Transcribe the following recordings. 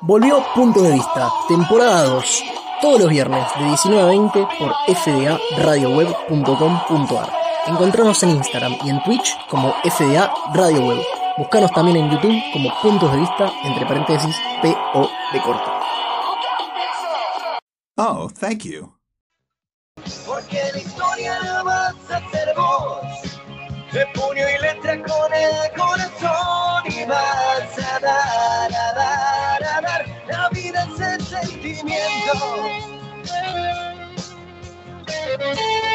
Volvió Punto de Vista, temporada 2, todos los viernes de 19 a 20 por fdaradioweb.com.ar. Encontrarnos en Instagram y en Twitch como FDA Radio Web. Buscanos también en YouTube como Puntos de Vista, entre paréntesis, P-O de corto. Oh, thank you. Porque la historia la vas a hacer vos. De puño y letra con el Buenas,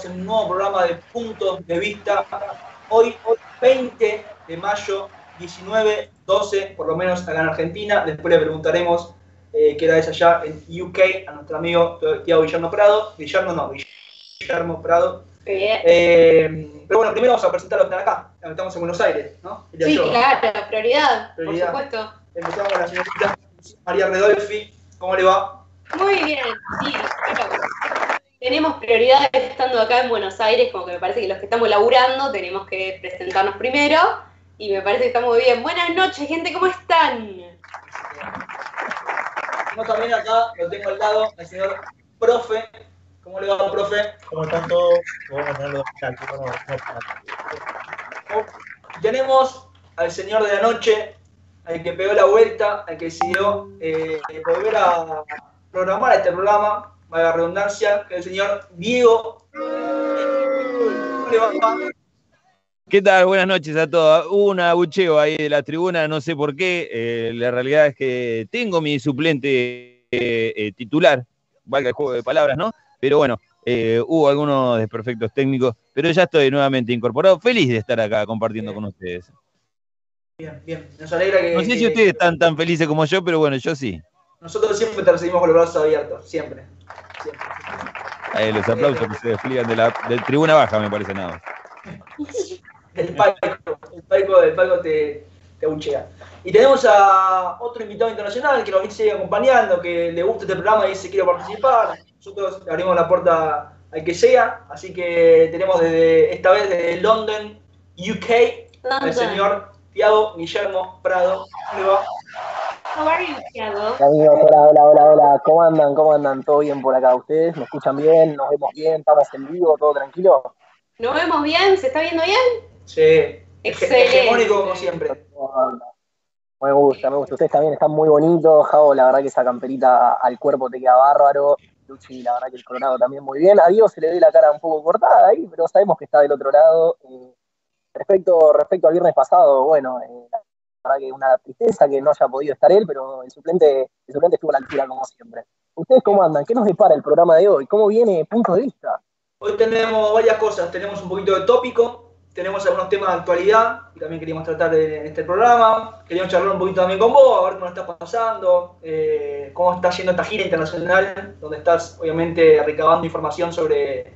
Estamos en un nuevo programa de Puntos de Vista. Hoy, hoy 20 de mayo, 19, 12, por lo menos acá en Argentina. Después le preguntaremos eh, qué hora es allá en UK a nuestro amigo Tiago Guillermo Prado. Guillermo no, Guillermo Prado. Eh, pero bueno, primero vamos a presentar a los que están acá. Estamos en Buenos Aires, ¿no? Sí, yo. claro, prioridad, Prioridad. por supuesto. Empezamos con la señorita María Redolfi. ¿Cómo le va? Muy bien, sí. Tenemos prioridad estando acá en Buenos Aires, como que me parece que los que estamos laburando tenemos que presentarnos primero. Y me parece que está muy bien. Buenas noches, gente, ¿cómo están? Tenemos también acá, lo tengo al lado, al señor profe. ¿Cómo le va, profe? ¿Cómo están todos? Tenemos al señor de la noche, al que pegó la vuelta, al que decidió eh, volver a programar este programa, la redundancia, que el señor Diego. ¿Cómo le va? ¿Qué tal? Buenas noches a todos. Hubo un abucheo ahí de la tribuna, no sé por qué. eh, la realidad es que tengo mi suplente eh, eh, titular, valga el juego de palabras, ¿no? Pero bueno, eh, hubo algunos desperfectos técnicos, pero ya estoy nuevamente incorporado. Feliz de estar acá compartiendo con ustedes. Bien, bien. Nos alegra que, No sé si que ustedes están tan felices como yo, pero bueno, yo sí. nosotros siempre te recibimos con los brazos abiertos, siempre. Ahí los aplausos que se despliegan de la de tribuna baja, me parece nada. El palco, el palco, el palco te, te abuchea. Y tenemos a otro invitado internacional que nos sigue acompañando, que le gusta este programa y dice quiere participar. Nosotros le abrimos la puerta al que sea, así que tenemos desde esta vez desde London, UK, al London. señor Tiago Guillermo Prado. ¿Cómo le va? How are you, Thiago? Amigos, hola, hola, hola, hola, ¿cómo andan? ¿Cómo andan? ¿Todo bien por acá? ¿Ustedes me escuchan bien? ¿Nos vemos bien? ¿Estamos en vivo? ¿Todo tranquilo? ¿Nos vemos bien? ¿Se está viendo bien? Sí, Excelente. hegemónico como siempre. Me gusta, me gusta. Ustedes también están muy bonitos. Javo, la verdad que esa camperita al cuerpo te queda bárbaro. Luchi, la verdad que el Colorado también muy bien. A Diego se le ve la cara un poco cortada ahí, pero sabemos que está del otro lado. Eh, respecto, respecto al viernes pasado, bueno, eh, la verdad que una tristeza que no haya podido estar él, pero el suplente, el suplente estuvo a la altura como siempre. ¿Ustedes cómo andan? ¿Qué nos depara el programa de hoy? ¿Cómo viene punto de vista? Hoy tenemos varias cosas, tenemos un poquito de tópico, tenemos algunos temas de actualidad que también queríamos tratar en este programa, queríamos charlar un poquito también con vos, a ver cómo lo estás pasando, eh, cómo está yendo esta gira internacional, donde estás obviamente recabando información sobre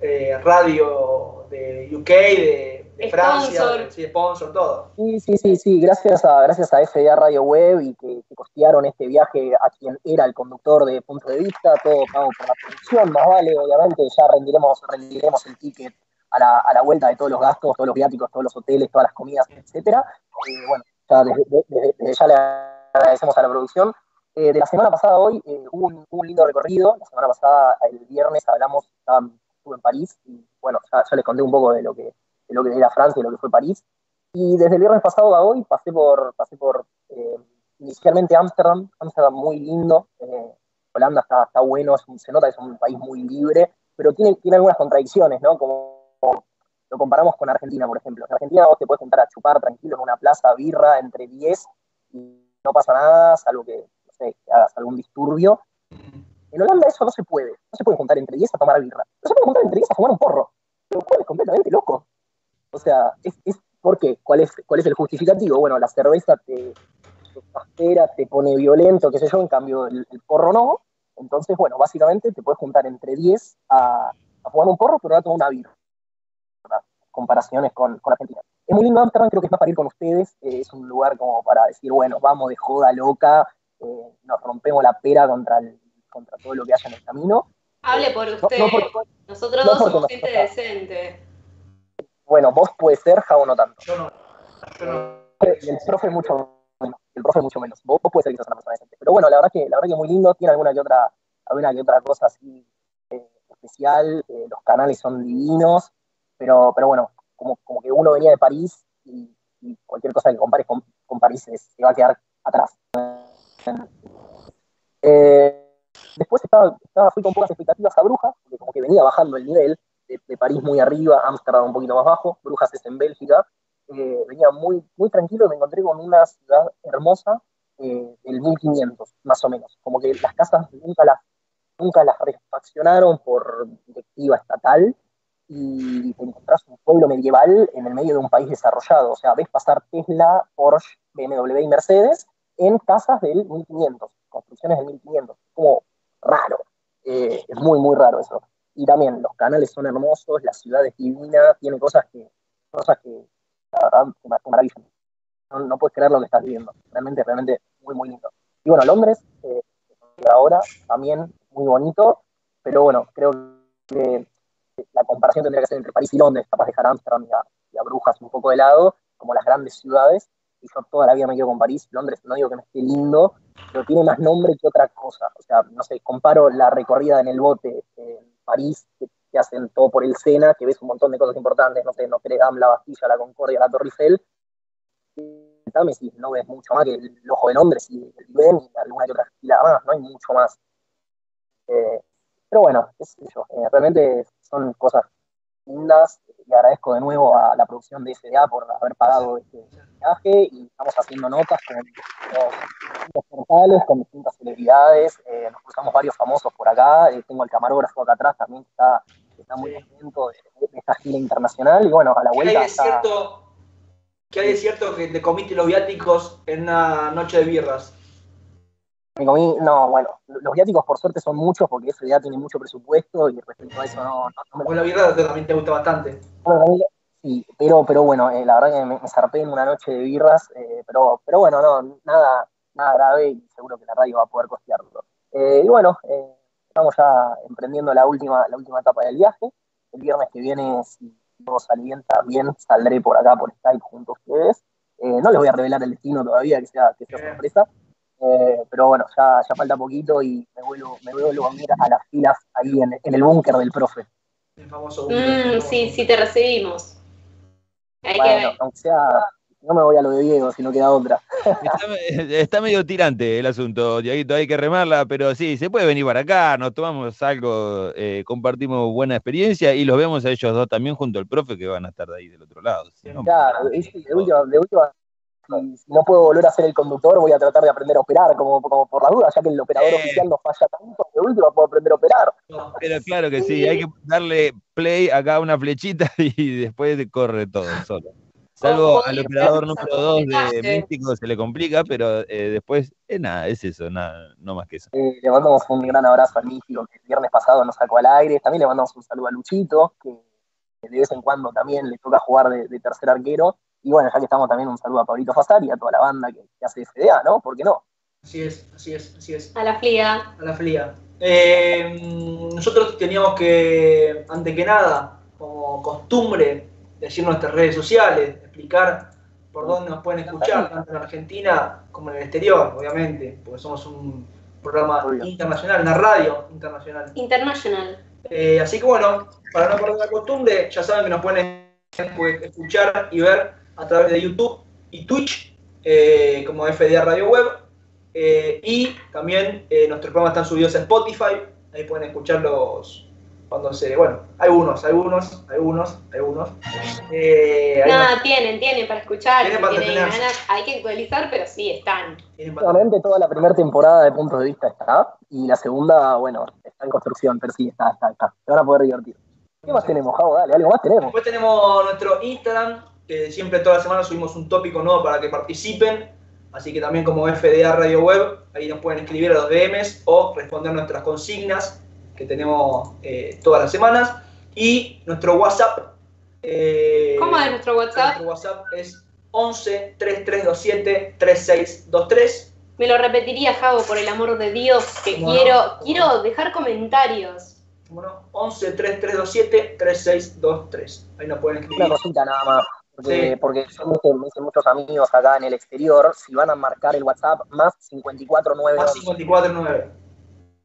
eh, radio de UK, de, de Francia, Sponsor. sí, sponsor, todo. Sí, sí, sí, sí, gracias a, gracias a FDA Radio Web y que, que costearon este viaje a quien era el conductor de Punto de Vista, todo pago por la producción, más vale, obviamente, ya rendiremos, rendiremos el ticket a la, a la vuelta de todos los gastos, todos los viáticos, todos los hoteles, todas las comidas, etcétera. Eh, bueno, ya desde, desde- desde ya le agradecemos a la producción. Eh, de la semana pasada a hoy eh, hubo, un, hubo un lindo recorrido, la semana pasada, el viernes, hablamos, estaba- estuve en París y bueno, ya, ya les conté un poco de lo que, de lo que era Francia y lo que fue París. Y desde el viernes pasado a hoy pasé por, pasé por eh, inicialmente Ámsterdam, Ámsterdam muy lindo, eh, Holanda está, está bueno, se nota que es un país muy libre, pero tiene, tiene algunas contradicciones, ¿no? Como lo comparamos con Argentina, por ejemplo. En Argentina vos te puedes juntar a chupar tranquilo en una plaza birra entre 10 y no pasa nada, salvo que hagas algún disturbio. En Holanda eso no se puede. No se puede juntar entre 10 a tomar birra. No se puede juntar entre 10 a fumar un porro. Lo cual es completamente loco. O sea, es, es- ¿por qué? ¿Cuál es, ¿Cuál es el justificativo? Bueno, la cerveza te, te te pone violento, qué sé yo, en cambio el, el porro no. Entonces, bueno, básicamente te puedes juntar entre 10 a, a fumar un porro, pero no a tomar una birra. Comparaciones con, con Argentina. Es muy lindo Amsterdam, creo que es más para ir con ustedes. eh, es un lugar como para decir, bueno, vamos de joda loca, eh, nos rompemos la pera contra, el- contra todo lo que haya en el camino. Hable por usted. no Nosotros no dos somos gente decente. Bueno, vos puede ser, Javo no tanto. Yo no. Yo no. Y el profe mucho menos. El profe mucho menos. Vos, vos puede ser seas una persona decente. Pero bueno, la verdad que, la verdad que muy lindo, tiene alguna que otra, alguna que otra cosa así eh, especial, eh, los canales son divinos, pero, pero bueno, como, como que uno venía de París y, y cualquier cosa que compares con, con París se, se va a quedar atrás. Eh, después estaba, estaba- fui con pocas expectativas a Brujas, porque como que venía bajando el nivel, de, París muy arriba, Ámsterdam un poquito más bajo, Brujas es en Bélgica, eh, venía muy, muy tranquilo y me encontré con una ciudad hermosa eh, del 1500, más o menos. Como que las casas nunca las, nunca las refaccionaron por directiva estatal y te encontrás un pueblo medieval en el medio de un país desarrollado. O sea, ves pasar Tesla, Porsche, BMW y Mercedes en casas del 1500, construcciones del 1500. Como raro. Eh, es muy, muy raro eso. Y también los canales son hermosos, la ciudad es divina, tiene cosas que, cosas que la verdad, te mar- te maravillan. No, puedes creer lo que estás viviendo. Realmente, realmente muy, muy lindo. Y bueno, Londres, eh, ahora también muy bonito, pero bueno, creo que la comparación tendría que ser entre París y Londres, capaz de dejar Ámsterdam y a, Brujas un poco de lado, como las grandes ciudades. Y yo toda la vida me quedo con París. Londres no digo que no esté lindo, pero tiene más nombre que otra cosa. O sea, no sé, comparo la recorrida en el bote en París, que, que hacen todo por el Sena, que ves un montón de cosas importantes, no sé, Notre Dame, la Bastilla, la Concordia, la Torre Eiffel. Si no ves mucho más que el Ojo de Londres y el Big Ben y alguna que otra más, no hay mucho más. Eh, pero bueno, qué eh, realmente son cosas lindas. Y agradezco de nuevo a la producción de FDA por haber pagado este viaje. Y estamos haciendo notas con los, los portales, con distintas celebridades, eh, nos cruzamos varios famosos por acá, eh, tengo el camarógrafo acá atrás también que está, que está muy Sí. contento de, de esta gira internacional. Y bueno, a la ¿Qué hay vuelta de está- qué hay de cierto que te comiste los viáticos en una noche de birras? Me comí, no, bueno, los viáticos por suerte son muchos porque FDA tiene mucho presupuesto y respecto a eso no, no, no me birra también te gusta bastante. Sí, pero, pero bueno, eh, la verdad que me, me zarpé en una noche de birras, eh, pero, pero bueno, no, nada, nada grave y seguro que la radio va a poder costearlo. Eh, y bueno, estamos ya emprendiendo la última, la última etapa del viaje. El viernes que viene, si todo sale bien, saldré por acá por Skype junto a ustedes. No les voy a revelar el destino todavía, que sea, que sea sorpresa. Eh, pero bueno, ya, ya falta poquito y me vuelvo, me vuelvo a unir a las filas ahí en, en el búnker del profe. El famoso Mm, sí, sí, te recibimos. Hay que Bueno, ver. aunque sea, no me voy a lo de Diego, si no queda otra. Está, está medio tirante el asunto, Diaguito, hay que remarla, pero sí, se puede venir para acá, nos tomamos algo, eh, compartimos buena experiencia y los vemos a ellos dos también junto al profe que van a estar de ahí del otro lado. Claro, de última, de última, si, si no puedo volver a ser el conductor, voy a tratar de aprender a operar, como, como por la duda, ya que el operador Eh. oficial no falla tanto, de última puedo aprender a operar. No, Pero claro que sí, hay que darle play acá a una flechita y después corre todo solo. Salvo al y operador número 2 de. Místico se le complica, pero eh, después es nada, es eso, nada, no más que eso. Eh, le mandamos un gran abrazo al Místico, que el viernes pasado nos sacó al aire. También le mandamos un saludo a Luchito, que de vez en cuando también le toca jugar de, de tercer arquero. Y bueno, ya que estamos también, un saludo a Pablito Fasari y a toda la banda que, que hace FDA, ¿no? ¿Por qué no? así es, así es, así es. A la flia. A la fría. Eh, nosotros teníamos que, antes que nada, como costumbre, decir nuestras redes sociales, explicar por dónde nos pueden escuchar, tanto en Argentina como en el exterior, obviamente, porque somos un programa Obvio. internacional, una radio internacional. International. Eh, así que bueno, para no perder la costumbre, ya saben que nos pueden escuchar y ver a través de YouTube y Twitch, eh, como FDA Radio Web. Eh, y también eh, nuestros programas están subidos a Spotify, ahí pueden escucharlos cuando se. Bueno, hay unos, hay unos, hay unos, hay unos. Eh, hay Nada, tienen, tienen para escuchar. Tienen para tienen ganas. Hay que actualizar, pero sí, están. Últimamente toda la primera temporada de Puntos de Vista está, y la segunda, bueno, está en construcción, pero sí, está, está, está. Se van a poder divertir. ¿Qué más tenemos, Javo? Dale, algo más tenemos. Después tenemos nuestro Instagram, siempre toda la semana subimos un tópico nuevo para que participen. Así que también como FDA Radio Web, ahí nos pueden escribir a los DMs o responder nuestras consignas que tenemos eh, todas las semanas. Y nuestro WhatsApp. eh, ¿Cómo es nuestro WhatsApp? Nuestro WhatsApp es 11 3327 3623. Me lo repetiría, Javo, por el amor de Dios, que quiero, quiero dejar comentarios. Bueno, 11 3327 3623. Ahí nos pueden Una escribir. cosita nada más. Porque, Sí. porque yo me dicen muchos amigos acá en el exterior, si van a marcar el WhatsApp más 549 Más 549.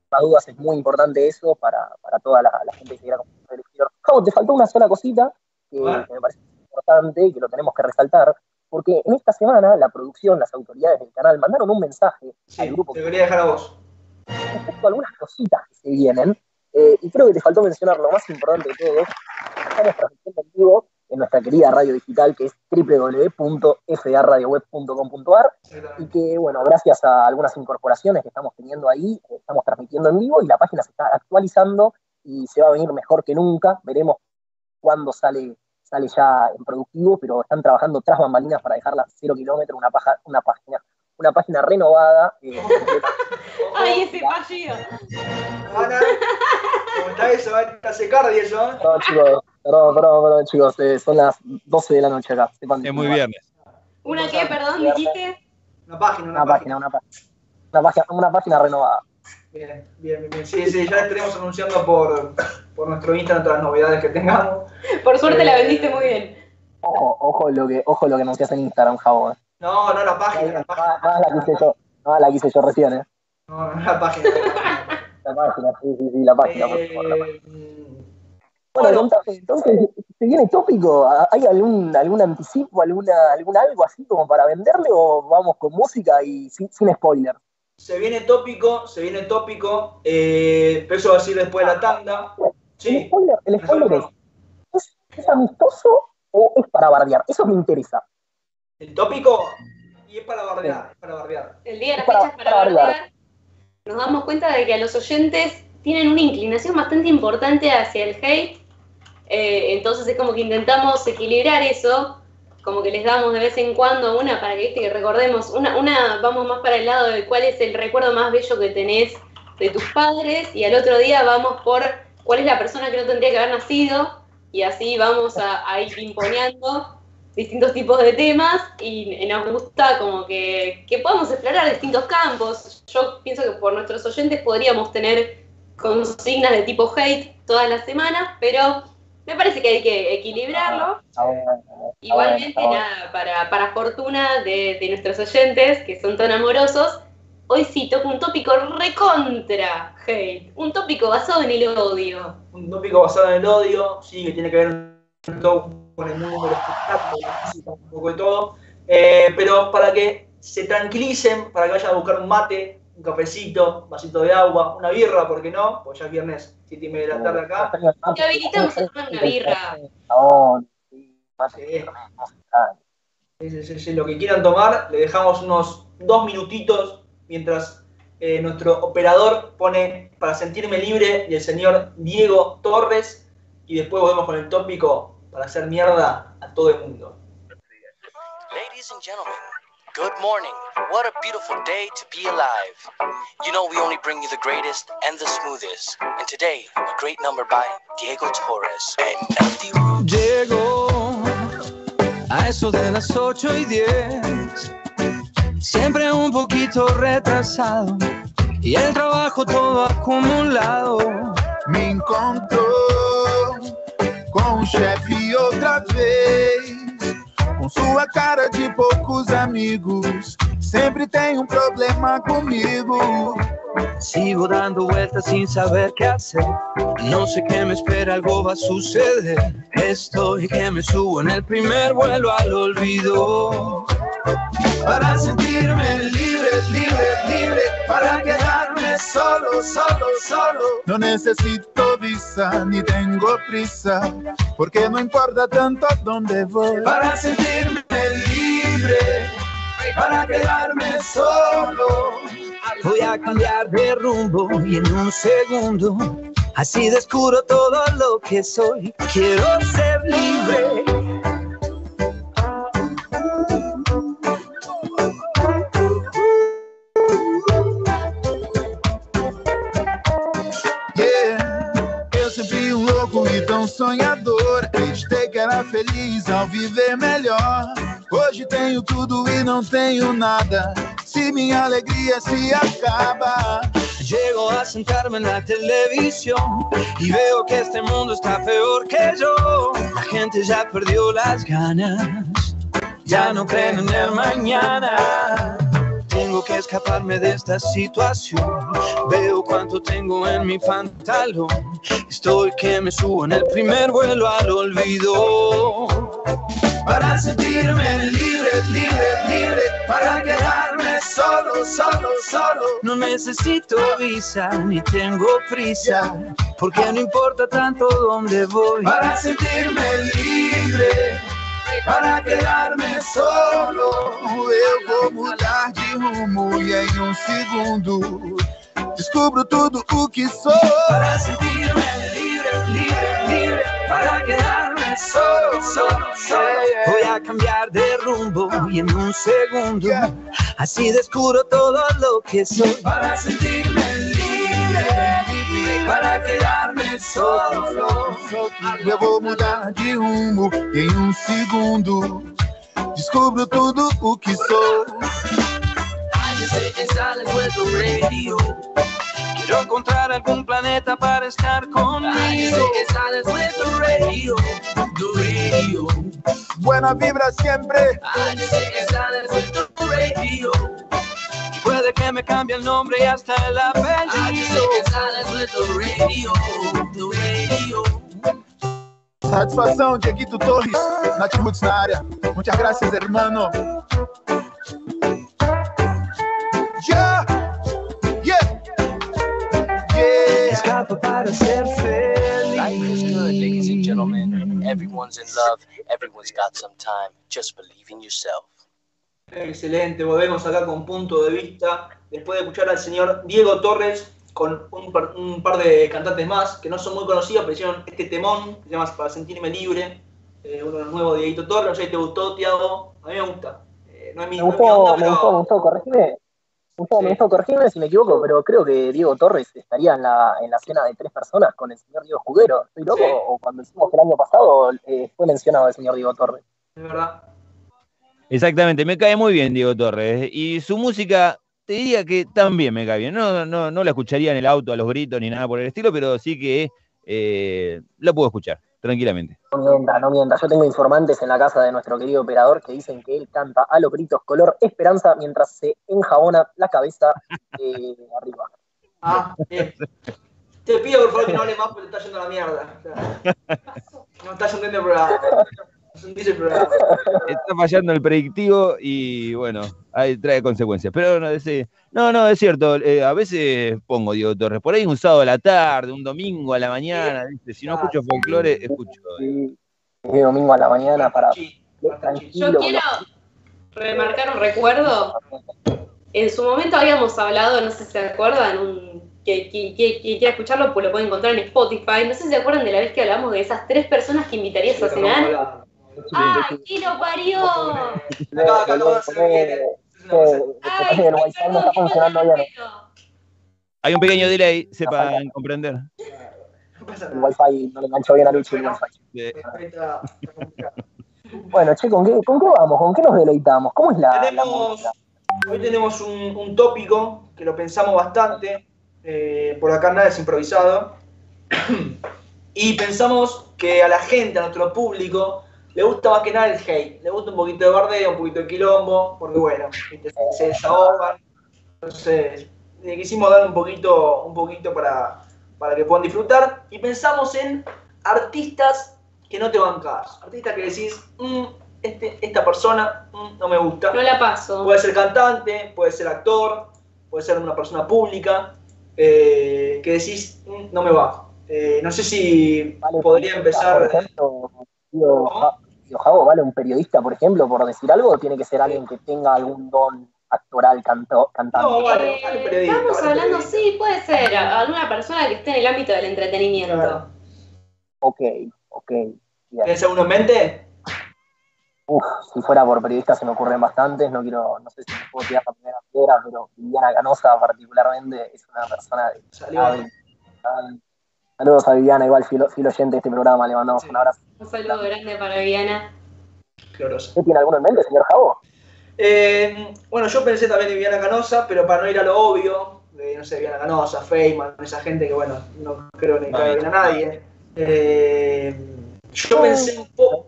las dudas es muy importante eso para, para toda la, la gente que quiera comprar el exterior. Javo, te faltó una sola cosita que, Bueno. que me parece importante y que lo tenemos que resaltar, porque en esta semana la producción, las autoridades del canal mandaron un mensaje Sí, al grupo te quería dejar a vos. respecto a algunas cositas que se vienen, eh, y creo que te faltó mencionar lo más importante de todo, estamos transmitiendo en vivo en nuestra querida radio digital que es www.faradioweb.com.ar y que, bueno, gracias a algunas incorporaciones que estamos teniendo ahí, eh, estamos transmitiendo en vivo y la página se está actualizando y se va a venir mejor que nunca. Veremos cuándo sale, sale ya en productivo, pero están trabajando tras bambalinas para dejarla cero kilómetros, una, paja- una página una página renovada. eh, ¡Ay, ese fallido! Ana, ¿cómo está eso? Va a secar y eso. ¿eh? perdón, chicos, perdón, perdón, perdón, chicos, eh, son las 12 de la noche acá. sepan Es muy viernes. ¿Una qué, perdón, dijiste? Una página, una, Una página, una página. Una página, una página renovada. Bien, bien, bien, bien. Sí, sí, ya estaremos anunciando por, por nuestro Instagram todas las novedades que tengamos. Por suerte la Eh, vendiste muy bien. Ojo, ojo lo que, ojo lo que anuncias en Instagram, Javo. eh. No, no la página, la página. Más, más la quise yo, más la quise yo recién, eh. No, no la página. no la página. La página, sí, sí, sí, la página, por favor, la página. Bueno, entonces, ¿se viene tópico? ¿Hay algún, algún anticipo, alguna, algún algo así como para venderle o vamos con música y sin, sin spoiler? se viene tópico, se viene tópico, eh, pero eso va a decir después de la tanda. El Sí, spoiler, el spoiler es, ¿es, ¿es amistoso o es para bardear? Eso me interesa. el tópico, y es para bardear, es para bardear. El día de la Para- fecha es para para bardear. Nos damos cuenta de que a los oyentes tienen una inclinación bastante importante hacia el hate. Eh, entonces es como que intentamos equilibrar eso, como que les damos de vez en cuando una para que, recordemos, una, una vamos más para el lado de cuál es el recuerdo más bello que tenés de tus padres y al otro día vamos por cuál es la persona que no tendría que haber nacido y así vamos a, a ir imponiendo distintos tipos de temas y nos gusta como que, que podamos explorar distintos campos. Yo pienso que por nuestros oyentes podríamos tener consignas de tipo hate todas las semanas, pero me parece que hay que equilibrarlo. Ah, bueno, Igualmente, bueno. nada, para, para fortuna de, de nuestros oyentes, que son tan amorosos, hoy sí toco un tópico recontra hate, un tópico basado en el odio. Un tópico basado en el odio, sí, que tiene que ver poco con el mundo del espectáculo, un poco de todo. Eh, pero para que se tranquilicen, para que vayan a buscar un mate, un cafecito, un vasito de agua, una birra, ¿por qué no? Pues ya es viernes, 7 y media de la tarde acá. Te habilitamos a tomar una birra. Sí, más Sí. Sí, sí, sí, sí, lo que quieran tomar, le dejamos unos dos minutitos mientras eh, nuestro operador pone para sentirme libre y el señor Diego Torres y después volvemos con el tópico para hacer mierda a todo el mundo. Ladies and gentlemen, good morning. What a beautiful day to be alive. You know, we only bring you the greatest and the smoothest. And today, a great number by Diego Torres. And Empty Room. Llego a eso de las 8 y 10, siempre un poquito retrasado y el trabajo todo acumulado. Me encontrou com o chefe outra vez. Com sua cara de poucos amigos, sempre tem um problema comigo. Sigo dando vueltas sin saber qué hacer, no sé qué me espera, algo va a suceder. Estoy que me subo en el primer vuelo al olvido. Para sentirme libre, libre, libre, para quedarme solo, solo, solo. No necesito visa ni tengo prisa, porque no importa tanto dónde voy. Para sentirme libre, para quedarme solo. Voy a cambiar de rumbo y en un segundo así descubro todo lo que soy. Quiero ser libre. Sonhador, acreditei que era feliz ao viver melhor. Hoje tenho tudo e não tenho nada. Se minha alegria se acaba. Llego a sentarme en la televisión y veo que este mundo está peor que yo. La gente ya perdió las ganas, ya no creen en el mañana. Tengo que escaparme de esta situación. Veo cuánto tengo en mi pantalón. Estoy que me subo en el primer vuelo al olvido. Para sentirme libre, libre, libre. Para quedarme solo, solo, solo. No necesito visa ni tengo prisa, porque no importa tanto dónde voy. Para sentirme libre. Para quedarme solo, eu vou mudar de rumo e em um segundo descubro tudo o que sou. Para sentirme libre, libre, libre, para quedarme solo, solo, solo. Voy a cambiar de rumbo y en un segundo así descubro todo lo que soy. Para sentirme para quedarme solo. Eu vou mudar de rumo em um segundo descubro tudo o que sou. radio. Quiero encontrar algún planeta para estar conmigo. radio, radio. Buena vibra siempre. radio. Que me cambie el nombre y hasta el apellido. Satisfação, Dieguito Torres, Nath Roots na área. Muchas gracias, hermano. Yeah, yeah, yeah. Escapa para ser Life is good, ladies and gentlemen. Everyone's in love. Everyone's got some time. Just believe in yourself. Excelente, volvemos acá con punto de vista. Después de escuchar al señor Diego Torres con un par, un par de cantantes más que no son muy conocidos, pero hicieron este temón que se llama Para sentirme libre. Eh, uno de los nuevos de Dieguito Torres. No sé si te gustó, Tiago. A mí me gusta. Eh, no es mi, Me no es mi gustó, onda, me gustó, me gustó, corregime. Me gustó, me gustó, corregime si me equivoco, pero creo que Diego Torres estaría en la, en la cena de tres personas con el señor Diego Escudero. ¿Estoy loco? Sí. O cuando hicimos el año pasado eh, fue mencionado el señor Diego Torres. Es verdad. Exactamente, me cae muy bien Diego Torres. Y su música, te diría que también me cae bien. No, no, no la escucharía en el auto a los gritos ni nada por el estilo, pero sí que eh, la puedo escuchar tranquilamente. No mienta, no mienta. Yo tengo informantes en la casa de nuestro querido operador que dicen que él canta a los gritos color esperanza mientras se enjabona la cabeza eh, arriba. Ah, bien. Te pido por favor que no hable más porque te está yendo a la mierda. O sea, no está yendo el programa. El programa. Está fallando el predictivo y bueno, ahí trae consecuencias. Pero no, ese- no, no, es cierto. eh, a veces pongo Diego Torres. Por ahí un sábado a la tarde, un domingo a la mañana. ¿viste? Si no escucho folclore, escucho. Sí, el domingo a la mañana para. Yo quiero remarcar un recuerdo. En su momento habíamos hablado, no sé si se acuerdan, un, que quien que, que quiera escucharlo pues lo puede encontrar en Spotify. No sé si se acuerdan de la vez que hablamos de esas tres personas que invitarías a cenar. ¡Ah, quién lo parió! Acá, se viene. ¡Ay, el wifi no está funcionando bien. Hay un pequeño delay, sepan comprender. El wifi no le enganchó bien a Lucho el wifi. Bueno, che, ¿con qué, ¿con qué vamos? ¿Con qué nos deleitamos? ¿Cómo es la, Tenemos, hoy tenemos un, un tópico que lo pensamos bastante. eh, por acá nada es improvisado. y pensamos que a la gente, a nuestro público, le gusta más que nada el hate. Le gusta un poquito de bardeo, un poquito de quilombo, porque bueno, se, desahogan. Entonces, le quisimos dar un poquito, un poquito para, para que puedan disfrutar. Y pensamos en artistas que no te bancás. Artistas que decís, "Mm, este, esta persona mm, no me gusta. No la paso. Puede ser cantante, puede ser actor, puede ser una persona pública, eh, que decís, "Mm, no me va. Eh, no sé si Vale, podría por empezar. ejemplo, Tío Ja- Javo, ¿vale? Un periodista, por ejemplo, por decir algo, o tiene que ser alguien que tenga algún don actoral, canto, cantante. No, vale, Eh, vale, periodista, estamos vale, hablando, periodista. sí, puede ser, alguna persona que esté en el ámbito del entretenimiento. Claro. Ok, ok. ¿Tienes alguno en mente? Uf, si fuera por periodista se me ocurren bastantes, no quiero, no sé si me puedo tirar la primera piedra, pero Viviana Canosa particularmente es una persona de Salió. Saludos a Viviana, igual fiel, fiel oyente de este programa, le mandamos un abrazo. Un saludo grande para Viviana. ¿Usted tiene alguno en mente, señor Javo? Eh, bueno, yo pensé también en Viviana Canosa, pero para no ir a lo obvio, de, no sé, Viviana Canosa, Feynman, esa gente que, bueno, no creo ni cae bien a nadie. Eh, yo pensé un poco,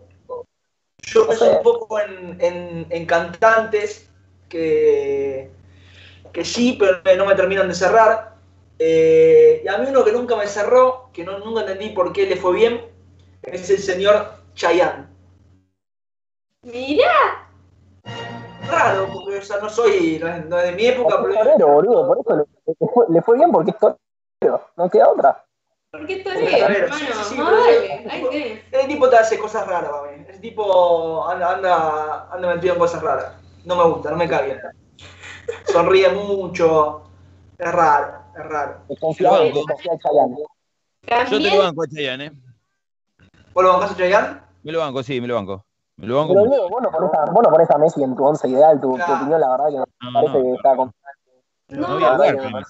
yo pensé un poco en, en- en cantantes que, que sí, pero no me terminan de cerrar. Eh, y a mí uno que nunca me cerró, que no, nunca entendí por qué le fue bien, es el señor Chayanne. Mirá, Raro, porque o sea, no soy, no es, no es de mi época, Es pero torero, boludo, por eso le, le fue, le fue bien porque es torero, no queda otra. ¿por qué Porque, torero, a ver, hermano? sí, sí, sí, No, ese tipo te hace cosas raras para mí. Ese tipo anda, anda, anda metido en cosas raras. No me gusta, no me cae bien. Sonríe mucho. Es raro, es raro. Chayanne. Yo te lo banco a Chayanne, ¿eh? ¿Vos lo bancás a Chayanne? Me lo banco, sí, me lo banco. Me lo banco Pero mucho. Vos no ponés a, vos no ponés a Messi en tu once ideal, tu, tu Claro. opinión, la verdad que me No, parece no, que no. está, con- No no, no, no.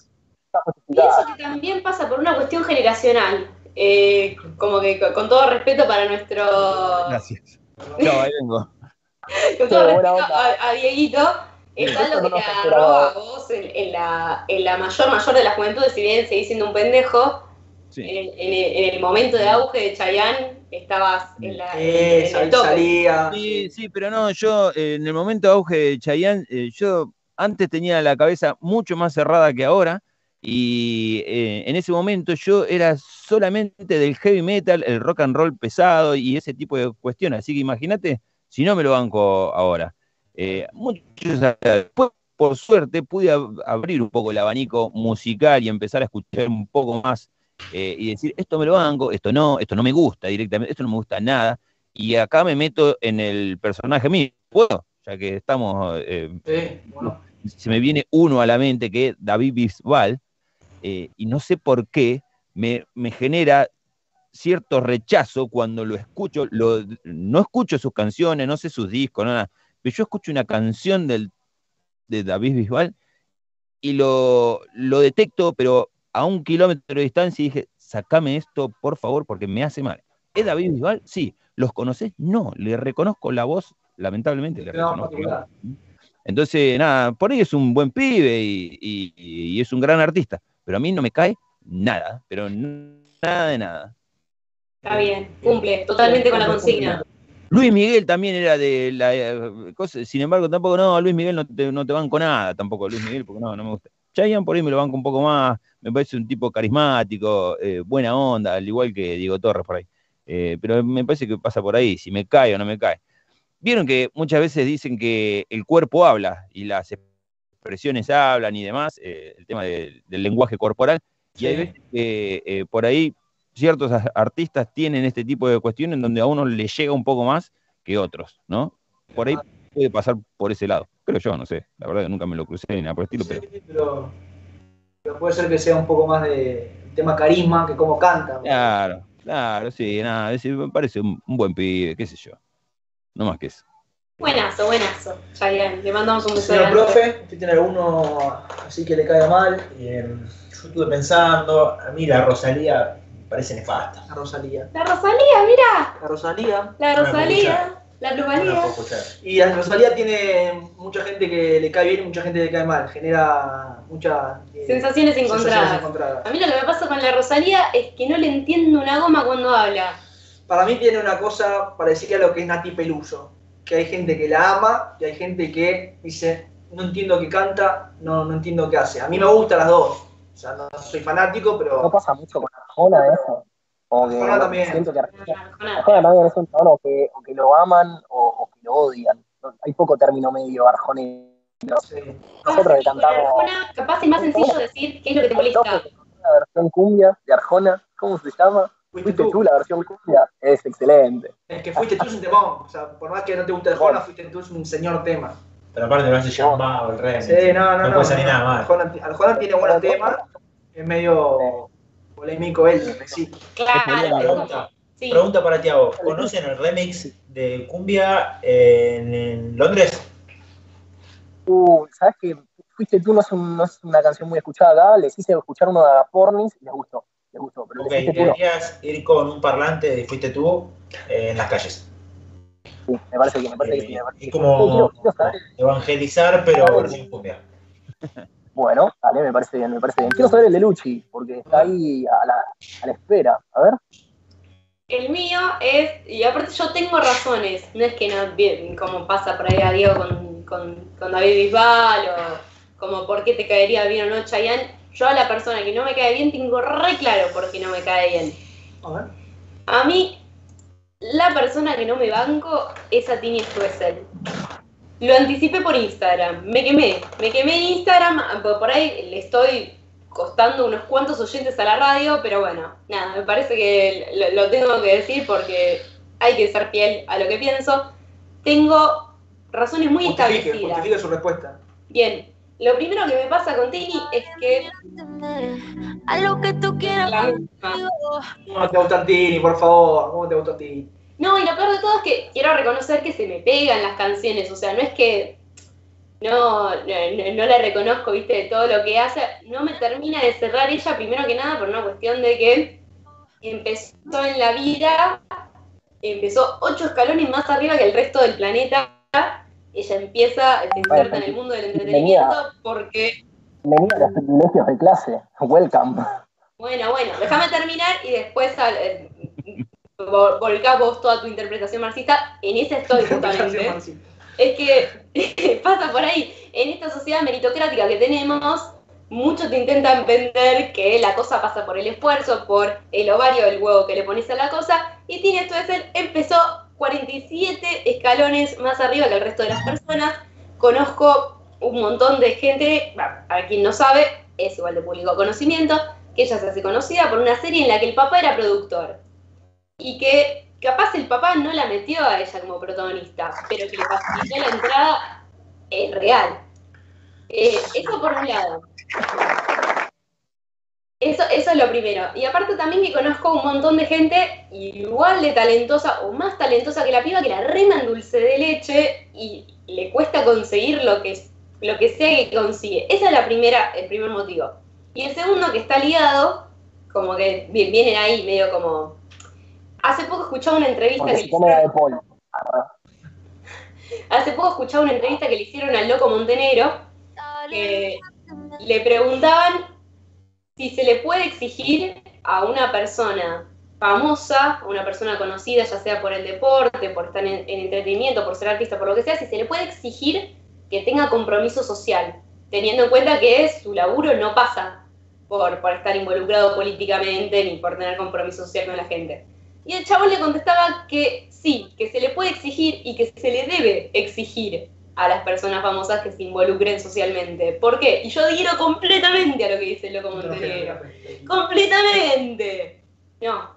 Pienso que también pasa por una cuestión generacional. Eh, como que con, todo respeto para nuestro. Gracias. Chao, ahí vengo. Con todo buena respeto a, a Dieguito, es eso que no te agarró a vos en, en la, en la mayor, mayor de las juventudes, si bien seguís siendo un pendejo. Sí. En, en el, en el momento de auge de Chayanne, estabas en, la, Eh, el salía. Sí, sí, pero no, yo eh, en el momento de auge de Chayanne, eh, yo antes tenía la cabeza mucho más cerrada que ahora y eh, en ese momento yo era solamente del heavy metal, el rock and roll pesado y ese tipo de cuestiones, así que imagínate si no me lo banco ahora. Eh, muchos, después, por suerte, pude ab- abrir un poco el abanico musical y empezar a escuchar un poco más eh, y decir, esto me lo banco, esto no, esto no me gusta directamente, esto no me gusta nada y acá me meto en el personaje mío. ¿Puedo? Ya que estamos, eh, bueno. se me viene uno a la mente que es David Bisbal, eh, y no sé por qué me, me genera cierto rechazo cuando lo escucho, lo- no escucho sus canciones, no sé sus discos, nada, pero yo escucho una canción del, de David Bisbal y lo, lo detecto, pero a un kilómetro de distancia y dije, sacame esto, por favor, porque me hace mal. ¿Es David Bisbal? Sí. ¿Los conocés? No. Le reconozco la voz, lamentablemente le No, reconozco la particular. voz. Entonces, nada, por ahí es un buen pibe y, y- y es un gran artista, pero a mí no me cae nada, pero nada de nada. Está bien, cumple totalmente con la consigna. Luis Miguel también era de la eh, cosa, sin embargo, tampoco, no, Luis Miguel no te, no te banco nada, tampoco Luis Miguel, porque no, no me gusta. Chayanne por ahí me lo banco un poco más, me parece un tipo carismático, eh, buena onda, al igual que Diego Torres por ahí. Eh, pero me parece que pasa por ahí, si me cae o no me cae. Vieron que muchas veces dicen que el cuerpo habla y las expresiones hablan y demás, eh, el tema de- del lenguaje corporal, y hay veces que por ahí ciertos artistas tienen este tipo de cuestiones donde a uno le llega un poco más que otros, ¿no? Por ahí puede pasar por ese lado. Creo yo, no sé. La verdad que nunca me lo crucé ni nada por el estilo, pero. Sí, pero, pero puede ser que sea un poco más de tema carisma que cómo canta. Claro, claro, sí, nada. es decir, me parece un, un buen pibe, qué sé yo. No más que eso. Buenazo, buenazo. Chayanne, le mandamos un beso Señor grande. profe, ¿usted tiene alguno así que le caiga mal? Eh, yo estuve pensando, a mí la Rosalía parece nefasta. La Rosalía. La Rosalía, mira. La Rosalía. La Rosalía. La escuchar. Y la Rosalía tiene mucha gente que le cae bien y mucha gente que le cae mal. Genera muchas eh, Sensaciones encontradas. encontradas. A mí lo que me pasa con la Rosalía es que no le entiendo una goma cuando habla. Para mí tiene una cosa parecida a lo que es Nati Peluso. Que hay gente que la ama y hay gente que dice, no entiendo qué canta, no, no entiendo qué hace. A mí me gustan las dos. O sea, no soy fanático, No pero pasa mucho con Arjona eso. Como que Arjona también. siento que Arjona, Arjona. También es un chabón o que, o que lo aman o, o que lo odian. No- Hay poco término medio arjonero. sí. Nosotros que cantamos Arjona, capaz es más sencillo decir qué es lo que te molesta. la versión cumbia de Arjona, ¿cómo se llama? Fuiste Fuiste tú. tú la versión cumbia, es excelente. Es que fuiste tú es un temón. O sea, por más que no te guste Arjona, fuiste tú es un señor tema. Pero aparte lo hace llamado el remix. Sí, no, no, no. No puede salir nada mal. Arjona tiene buenos temas. Es medio polémico él, sí. Claro, Pregunta, sí. pregunta para Tiago. ¿Conocen el remix de Cumbia en, en Londres? Uh, ¿sabes qué? Fuiste tú no es, un- no es una canción muy escuchada acá, les hice escuchar uno de Agapornis y les gustó. les gustó. Pero Ok, deberías ir con un parlante de Fuiste tú eh, en las calles. Sí, me parece que me parece que sí. me parece Es que sí. como Quiero- quiero saber- evangelizar, pero cumbia. Bueno, dale, me parece bien, me parece bien. Quiero saber el de Luchi, porque está ahí a la, a la espera. A ver. El mío es, y aparte yo tengo razones, no es que no, bien, como pasa por ahí a Diego con, con, con David Bisbal o como por qué te caería bien o no Chayanne. Yo a la persona que no me cae bien tengo re claro por qué no me cae bien. A ver. A mí, la persona que no me banco es a Tini Stuessel. Lo anticipé por Instagram, me quemé, me quemé en Instagram, por ahí le estoy costando unos cuantos oyentes a la radio, pero bueno, nada, me parece que lo, lo tengo que decir porque hay que ser fiel a lo que pienso. Tengo razones muy Justifique, establecidas. justifique su respuesta. Bien, lo primero que me pasa con Tini es que A lo que tú quieras. la misma. ¿Cómo te gusta Tini, por favor? ¿Cómo te gusta Tini? No, y lo peor de todo es que quiero reconocer que se me pegan las canciones, o sea, no es que no, no, no la reconozco, viste, de todo lo que hace, no me termina de cerrar ella, primero que nada, por una cuestión de que empezó en la vida, empezó ocho escalones más arriba que el resto del planeta, ella empieza, se inserta en el mundo del entretenimiento porque Venía a los privilegios de clase. Welcome. Bueno, bueno, déjame terminar y después al- eh, vol- volcá vos toda tu interpretación marxista. En esa estoy justamente. Es que pasa por ahí. En esta sociedad meritocrática que tenemos, muchos te intentan vender que la cosa pasa por el esfuerzo, por el ovario del huevo que le pones a la cosa. Y tiene esto de ser, empezó 47 escalones más arriba que el resto de las personas. Conozco un montón de gente, a quien no sabe, es igual de público conocimiento, que ella se hace conocida por una serie en la que el papá era productor. Y que capaz el papá no la metió a ella como protagonista, pero que le facilitó la entrada es real. Eh, eso por un lado. Eso, eso es lo primero. Y aparte también que conozco un montón de gente igual de talentosa o más talentosa que la piba que la rema en dulce de leche y le cuesta conseguir lo que, lo que sea que consigue. Esa es la primera, el primer motivo. Y el segundo que está ligado, como que vi- vienen ahí medio como... Hace poco escuchaba una entrevista Porque que se le come de Paul. Hace poco escuchaba una entrevista que le hicieron al Loco Montenegro, que le preguntaban si se le puede exigir a una persona famosa, a una persona conocida, ya sea por el deporte, por estar en, en entretenimiento, por ser artista, por lo que sea, si se le puede exigir que tenga compromiso social, teniendo en cuenta que su laburo no pasa por, por estar involucrado políticamente ni por tener compromiso social con la gente. Y el chabón le contestaba que sí, que se le puede exigir y que se le debe exigir a las personas famosas que se involucren socialmente. ¿Por qué? Y yo adhiero completamente a lo que dice el Loco Montenegro. ¡Completamente! No.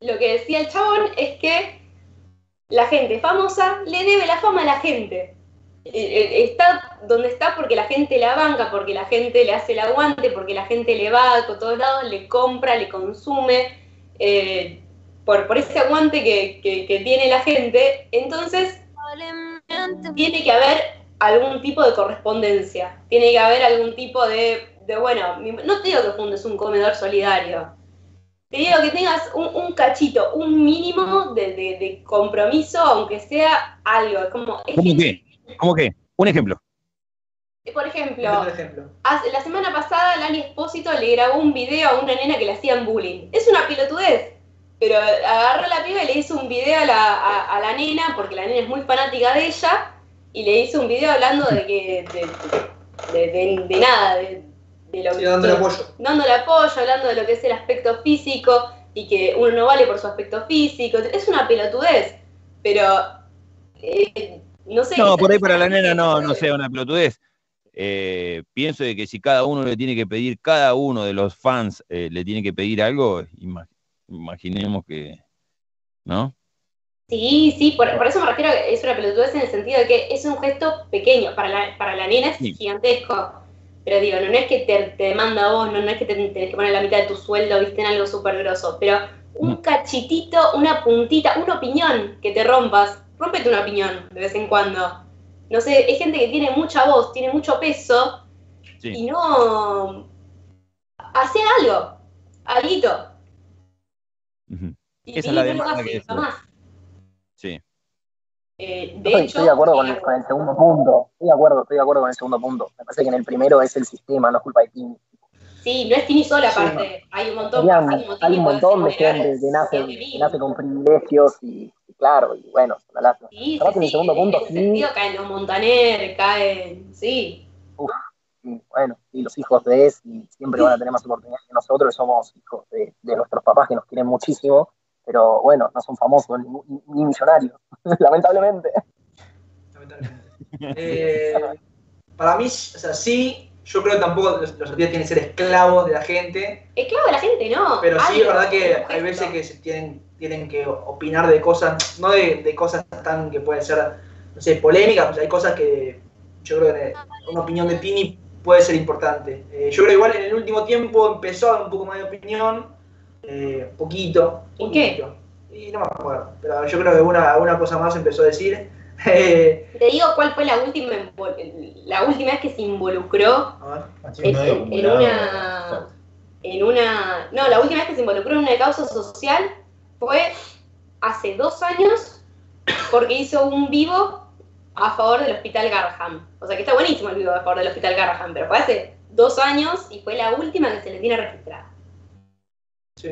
Lo que decía el chabón es que la gente famosa le debe la fama a la gente. Eh, eh, Está donde está porque la gente la banca, porque la gente le hace el aguante, porque la gente le va a todos lados, le compra, le consume, eh, por, por ese aguante que, que- que tiene la gente. Entonces, tiene que haber algún tipo de correspondencia, tiene que haber algún tipo de, de, bueno, no te digo que fundes un comedor solidario, te digo que tengas un, un cachito, un mínimo de, de- de compromiso, aunque sea algo, es como, es ¿Cómo qué? ¿Cómo qué? Un ejemplo. por ejemplo, ejemplo. hace- la semana pasada Lali Espósito le grabó un video a una nena que le hacían bullying. Es una pilotudez, pero agarró a la piba y le hizo un video a la, a- a la nena, porque la nena es muy fanática de ella, y le hizo un video hablando de que, de, de- de- de nada, de, de lo Sí, dándole apoyo. dándole apoyo, hablando de lo que es el aspecto físico, y que uno no vale por su aspecto físico. Es una pelotudez, pero eh, no sé. No, por ahí para la nena no, que- no sea una pelotudez. Eh, pienso de que si cada uno le tiene que pedir, cada uno de los fans eh, le tiene que pedir algo, imaginemos que, ¿no? Sí, sí, por, por eso me refiero a que es una pelotudez en el sentido de que es un gesto pequeño, para la, para la nena es Sí. gigantesco. Pero digo, no, no es que te, te demanda a vos, no, no es que te tenés que poner la mitad de tu sueldo, viste, en algo súper grosso, pero un cachitito, una puntita, una opinión que te rompas, rómpete una opinión de vez en cuando. No sé, hay gente que tiene mucha voz, tiene mucho peso Sí. y no... Hace algo, Alguito. Y Esa es la demanda que decía. jamás. Sí. Eh, de estoy, hecho, estoy de acuerdo con, eh, con el segundo punto. Estoy de acuerdo, estoy de acuerdo con el segundo punto. Me parece que en el primero es el sistema, no es culpa de Tini. sí, no es Tini sola Sí. aparte. Hay un montón, Habían- hay un montón de gente que nace, 7.000. que nace con privilegios y, y claro, y bueno, lástima. Sí, Además, sí, en el sí, segundo en punto, sí, sentido caen los Montaner, caen, sí. y bueno, y los hijos de ES y siempre van a tener más oportunidades que nosotros, que somos hijos de, de nuestros papás que nos quieren muchísimo, pero bueno, no son famosos ni, ni- millonarios, lamentablemente. Eh, para mí, o sea, sí, yo creo que tampoco los, los artistas tienen que ser esclavos de la gente, Esclavo de la gente, no. pero sí es verdad que hay veces que se tienen, tienen que opinar de cosas, no de, de cosas tan que pueden ser, no sé, polémicas, pues hay cosas que yo creo que una opinión de Tini puede ser importante. Eh, yo creo que igual en el último tiempo empezó a dar un poco más de opinión, eh, poquito. ¿En qué? poquito. Y no me acuerdo, pero yo creo que una, una cosa más empezó a decir. Eh, Te digo cuál fue la última, la última vez que se involucró a ver. en, en- en una. En una. No, la última vez que se involucró en una causa social fue hace dos años porque hizo un vivo a favor del hospital Garham. O sea que está buenísimo el vivo a favor del hospital Garham, pero fue hace dos años y fue la última que se le tiene registrada. Sí.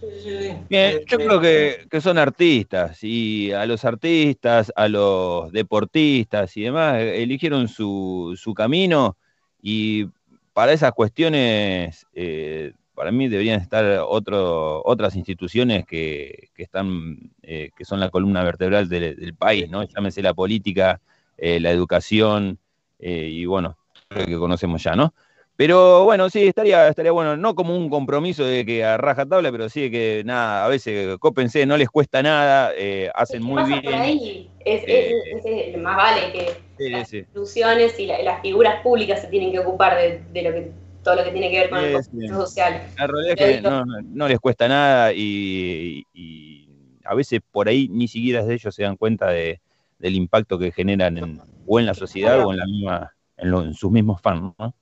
Sí, sí, sí. Bien, yo Eh, creo que, que son artistas y a los artistas, a los deportistas y demás, eh, eligieron su, su camino y para esas cuestiones, eh, para mí deberían estar otro, otras instituciones que, que están, eh, que son la columna vertebral del, del país, ¿no? Llámese la política, eh, la educación eh, y bueno, lo que conocemos ya, ¿no? Pero bueno, sí, estaría, estaría bueno, no como un compromiso de que a raja tabla, pero sí de que nada, a veces cópense, no les cuesta nada, eh, hacen ¿Qué muy pasa por bien. ahí? Es, Eh, es- es- es- más vale que Sí, las sí. instituciones y la- las figuras públicas se tienen que ocupar de, de lo que todo lo que tiene que ver con el Sí, conflicto sí. social. La realidad es que no, no- no les cuesta nada y, y a veces por ahí ni siquiera de ellos se dan cuenta de, del impacto que generan en, o en la sociedad o en la misma, en, lo- en sus mismos fans, ¿no?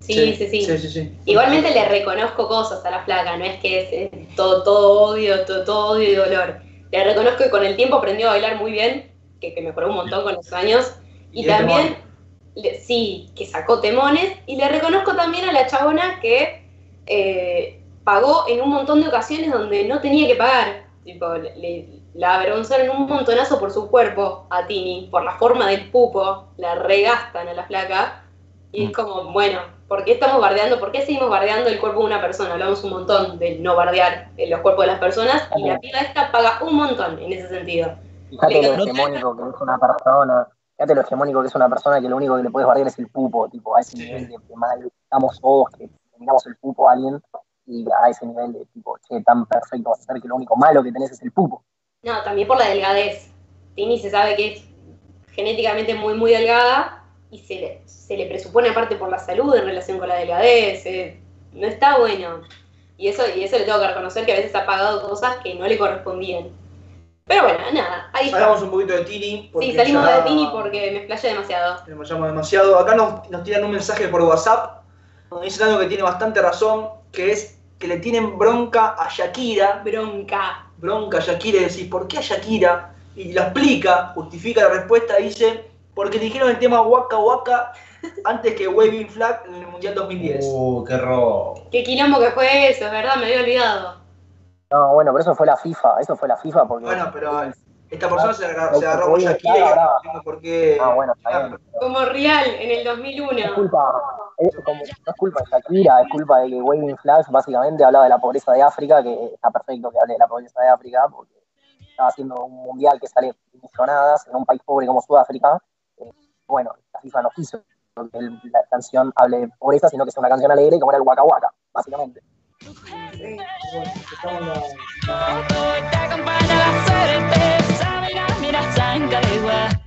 Sí, sí, sí. sí, sí, sí. Igualmente le reconozco cosas a la flaca, no es que es, es todo, todo odio, todo, todo odio y dolor. Le reconozco que con el tiempo aprendió a bailar muy bien, que, que mejoró un montón con los años. Y, también, le- sí, que sacó temones. Y le reconozco también a la chabona que eh, pagó en un montón de ocasiones donde no tenía que pagar. Tipo, le- le- la avergonzaron un montonazo por su cuerpo a Tini, por la forma del pupo, la regastan a la flaca. Y es como, bueno, ¿por qué estamos bardeando? ¿Por qué seguimos bardeando el cuerpo de una persona? Hablamos un montón de no bardear eh, los cuerpos de las personas y la piba esta paga un montón en ese sentido. Fíjate lo hegemónico que es una persona, fíjate lo hegemónico que es una persona que lo único que le puedes bardear es el pupo, tipo, a ese nivel de, de mal estamos todos que le miramos el pupo a alguien y a ese nivel de tipo, che, tan perfecto vas a ser que lo único malo que tenés es el pupo. No, también por la delgadez. Tini se sabe que es genéticamente muy, muy delgada y se le, se le presupone aparte por la salud en relación con la delgadez. eh, no está bueno. Y eso, y eso le tengo que reconocer que a veces ha pagado cosas que no le correspondían. Pero bueno, nada, ahí. Salgamos un poquito de Tini. Sí, salimos ya de Tini porque me explayé demasiado. Nos llama demasiado. Acá nos, nos tiran un mensaje por WhatsApp donde dicen algo que tiene bastante razón, que es que le tienen bronca a Shakira. Bronca. Bronca a Shakira y decís, ¿por qué a Shakira? Y lo explica, justifica la respuesta, dice, porque dijeron el tema Waka Waka antes que Waving Flag en el Mundial 2010. Uh, qué robo. Qué quilombo que fue eso, es verdad, me había olvidado. No, bueno, pero eso fue la FIFA, eso fue la FIFA porque... Bueno, pero esta persona se agarró, se agarró a Shakira y no entiendo por qué. Ah, bueno, está bien. Como Real en el Es 2001. culpa, es, como, no es culpa de Shakira, es culpa de que Waving Flash básicamente hablaba de la pobreza de África, que está perfecto que hable de la pobreza de África, porque estaba haciendo un mundial que sale millonadas en un país pobre como Sudáfrica. Bueno, la FIFA no quiso que la canción hable de pobreza, sino que sea una canción alegre como era el Waka Waka, básicamente.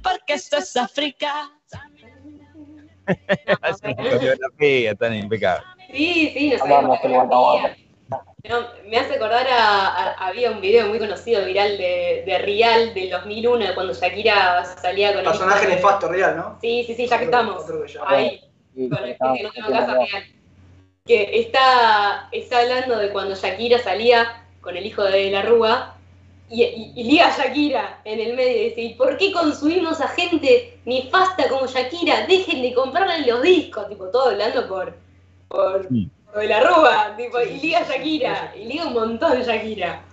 Porque esto es África. Hacen una coreografía tan impecable. Sí, sí, nos Waka Waka. No, me hace acordar a, a- había un video muy conocido viral de, de Real del 2001 de cuando Shakira salía con el Personaje hijo de- nefasto real, ¿no? Sí, sí, sí, ya que estamos. Otro que ya. Ahí, Sí, con el que no tengo casa real. que está, está hablando de cuando Shakira salía con el hijo de la Rúa y, y- y liga a Shakira en el medio y dice, ¿y por qué consumimos a gente nefasta como Shakira? Dejen de comprarle los discos, tipo, todo hablando por, por, por de la Rúa, tipo, y liga a Shakira, y liga un montón Shakira.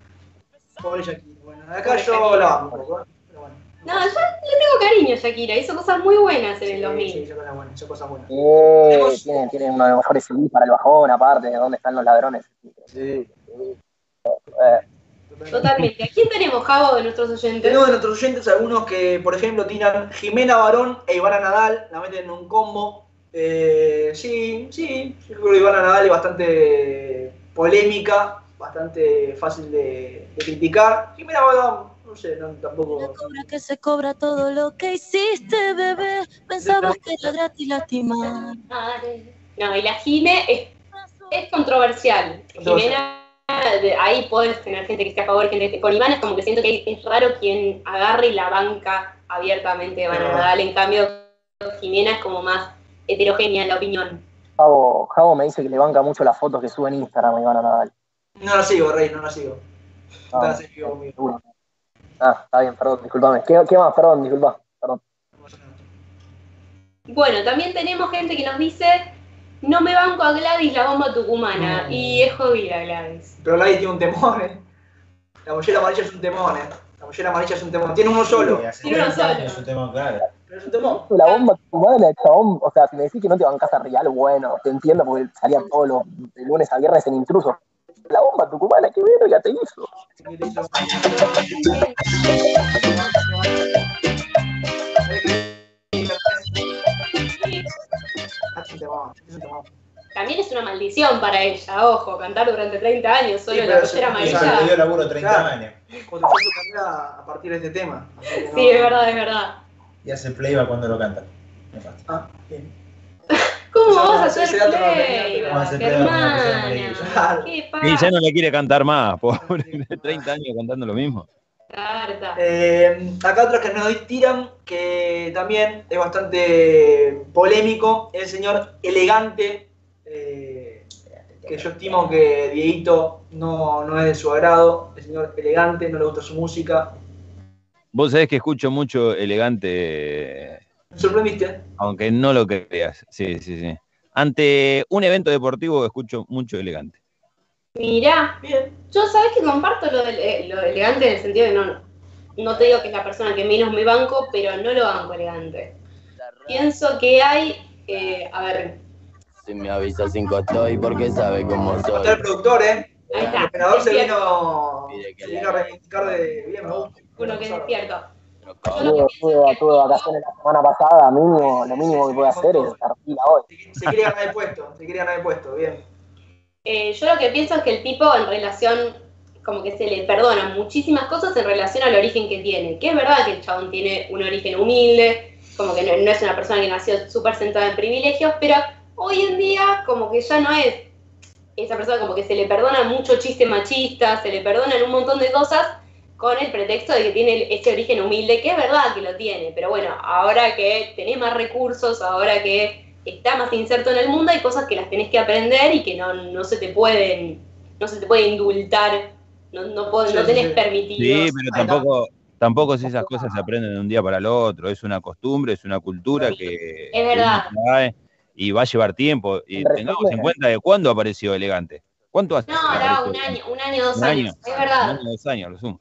Pobre Shakira. Bueno, acá yo la amo un poco. ¿eh? Pero bueno. No, yo le tengo cariño a Shakira, hizo cosas muy buenas en el 2000. Sí, hizo cosas buenas, hizo cosas buenas. Eh, tiene, tiene uno de los mejores CDs para el bajón, aparte, de dónde están los ladrones. Sí. Eh, Totalmente. ¿A quién tenemos, Javo, de nuestros oyentes? Tenemos de nuestros oyentes algunos que, por ejemplo, tiran Jimena Barón e Ivana Nadal, la meten en un combo. Eh, sí, sí, yo creo que Ivana Nadal es bastante polémica, bastante fácil de, de criticar. Jimena Barón, no sé, no, tampoco. Cobra que se cobra todo lo que hiciste, bebé. Pensabas que era gratis lastimar. No, y la Jime es, es controversial. Jimena, ahí podés tener gente que esté a favor, gente que esté con Iván, es como que siento que es raro quien agarre la banca abiertamente de Iván Nadal. En cambio, Jimena es como más heterogénea en la opinión. Javo, Javo me dice que le banca mucho las fotos que sube en Instagram a Ivana Nadal. No la sigo, Rey, no la sigo. No Ah, la sigo conmigo. Ah, está bien, perdón, disculpame. ¿Qué, qué más? Perdón, disculpa. Perdón. Bueno, también tenemos gente que nos dice, no me banco a Gladys, la bomba tucumana. Y es jodida Gladys. Pero Gladys tiene un temón, eh. La mollera amarilla es un temón, eh. La mollera amarilla es un temón. Tiene uno solo. Tiene uno solo. Es un tema claro. Pero es un temón. La bomba cubana, chabón, o sea, si me decís que no te bancas a Real, bueno, te entiendo porque salía todos los de lunes a viernes en intruso. La bomba tucumana, qué verga te hizo. También es una maldición para ella, ojo, cantar durante 30 años solo Sí, en la pollera Ella le dio amarilla. laburo 30 Claro. años. Construyó su carrera a partir de este tema. No- Sí, es verdad, es verdad. Y hace playback cuando lo canta. Nefasto. Ah, bien. ¿Cómo vas a hacer playback, Vamos a hacer playback como que sea hermana? Claro. ¿Qué Y ya no le quiere cantar más, pobre. 30 años cantando lo mismo. Eh, acá otros que nos tiran, que también es bastante polémico, el señor elegante, eh, que yo estimo que Dieguito no, no es de su agrado, el señor elegante, no le gusta su música. Vos sabés que escucho mucho elegante, ¿Me sorprendiste? aunque no lo creas. Sí, sí, sí. Ante un evento deportivo escucho mucho elegante. Mirá, Bien. yo sabes que comparto lo, del- eh, lo elegante en el sentido de no, no te digo que es la persona que menos me banco, pero no lo banco elegante. Pienso que hay, eh, a ver, Si me avisa cinco estoy porque sabe cómo Está el soy. productor, ¿eh? ahí El está, operador se vino, se vino a reivindicar de bien, gusta. Uno que es despierto. Tuve, tuve, tuve vacaciones la semana pasada, mínimo, lo mínimo que puedo hacer es estar pila hoy. Se quiere ganar el puesto, se quiere ganar el puesto, bien. Eh, yo lo que pienso es que el tipo en relación, como que se le perdonan muchísimas cosas en relación al origen que tiene. Que es verdad que el chabón tiene un origen humilde, como que no, no es una persona que nació súper sentada en privilegios, pero hoy en día como que ya no es esa persona como que se le perdona mucho chiste machista, se le perdonan un montón de cosas con el pretexto de que tiene ese origen humilde, que es verdad que lo tiene, pero bueno, ahora que tenés más recursos, ahora que está más inserto en el mundo, hay cosas que las tenés que aprender y que no, no se te pueden, no se te puede indultar, no, no, no tenés sí. permitido. Sí, pero tampoco, tampoco si esas cosas se aprenden de un día para el otro. Es una costumbre, es una cultura que, Es verdad. que y va a llevar tiempo. Y En tengamos resumen- en cuenta de cuándo apareció elegante. ¿Cuánto hace? No, apareció un año, un año, dos Un años, año. es verdad. Un año, dos años, lo sumo.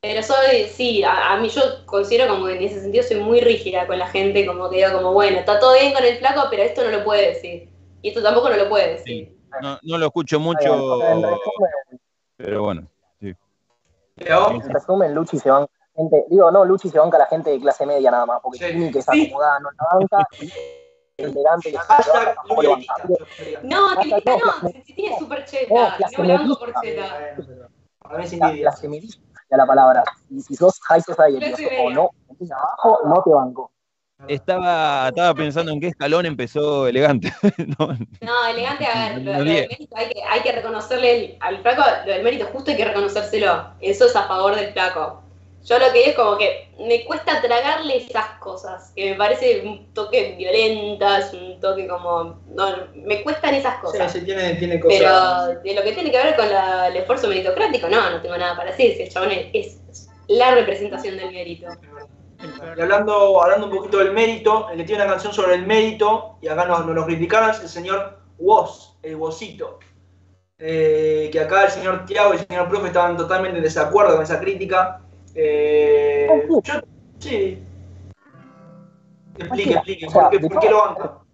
Pero soy, sí, a, a mí yo considero como que en ese sentido soy muy rígida con la gente, como que digo como, bueno, está todo bien con el flaco, pero esto no lo puede decir. Y esto tampoco no lo puede decir. No, no lo escucho En mucho, resumen, pero bueno. sí. En resumen, Luchi se banca a la gente, digo, no, Luchi se banca a la gente de clase media nada más, porque Sí. Jimmy que es Sí. acomodada no la banca, y el elegante. No, no, no, clase- Cristina es súper no, cheta, clase no la banco por cheta. Bueno, pero Para mí es La, ya la palabra. Y si sos high society o no, abajo, no te banco. Estaba, estaba pensando en qué escalón empezó elegante. No, No, elegante, a ver, lo, lo del mérito hay que, hay que reconocerle el- al flaco, lo del mérito justo hay que reconocérselo. Eso es a favor del flaco. Yo lo que digo es como que me cuesta tragarle esas cosas, que me parece un toque violentas, un toque como... No, me cuestan esas Sí, cosas. sí, tiene, tiene cosas. Pero de lo que tiene que ver con la- el esfuerzo meritocrático, no, no tengo nada para decir. Si el chabón es, es la representación del mérito. Y hablando, hablando un poquito del mérito, el que tiene una canción sobre el mérito, y acá nos, nos lo criticaron, es el señor Woz, el Wozito. Eh, que acá el señor Tiago y el señor Profe estaban totalmente en desacuerdo con esa crítica. Eh, yo, sí. Explique, explique, O sea, ¿por qué, de lo?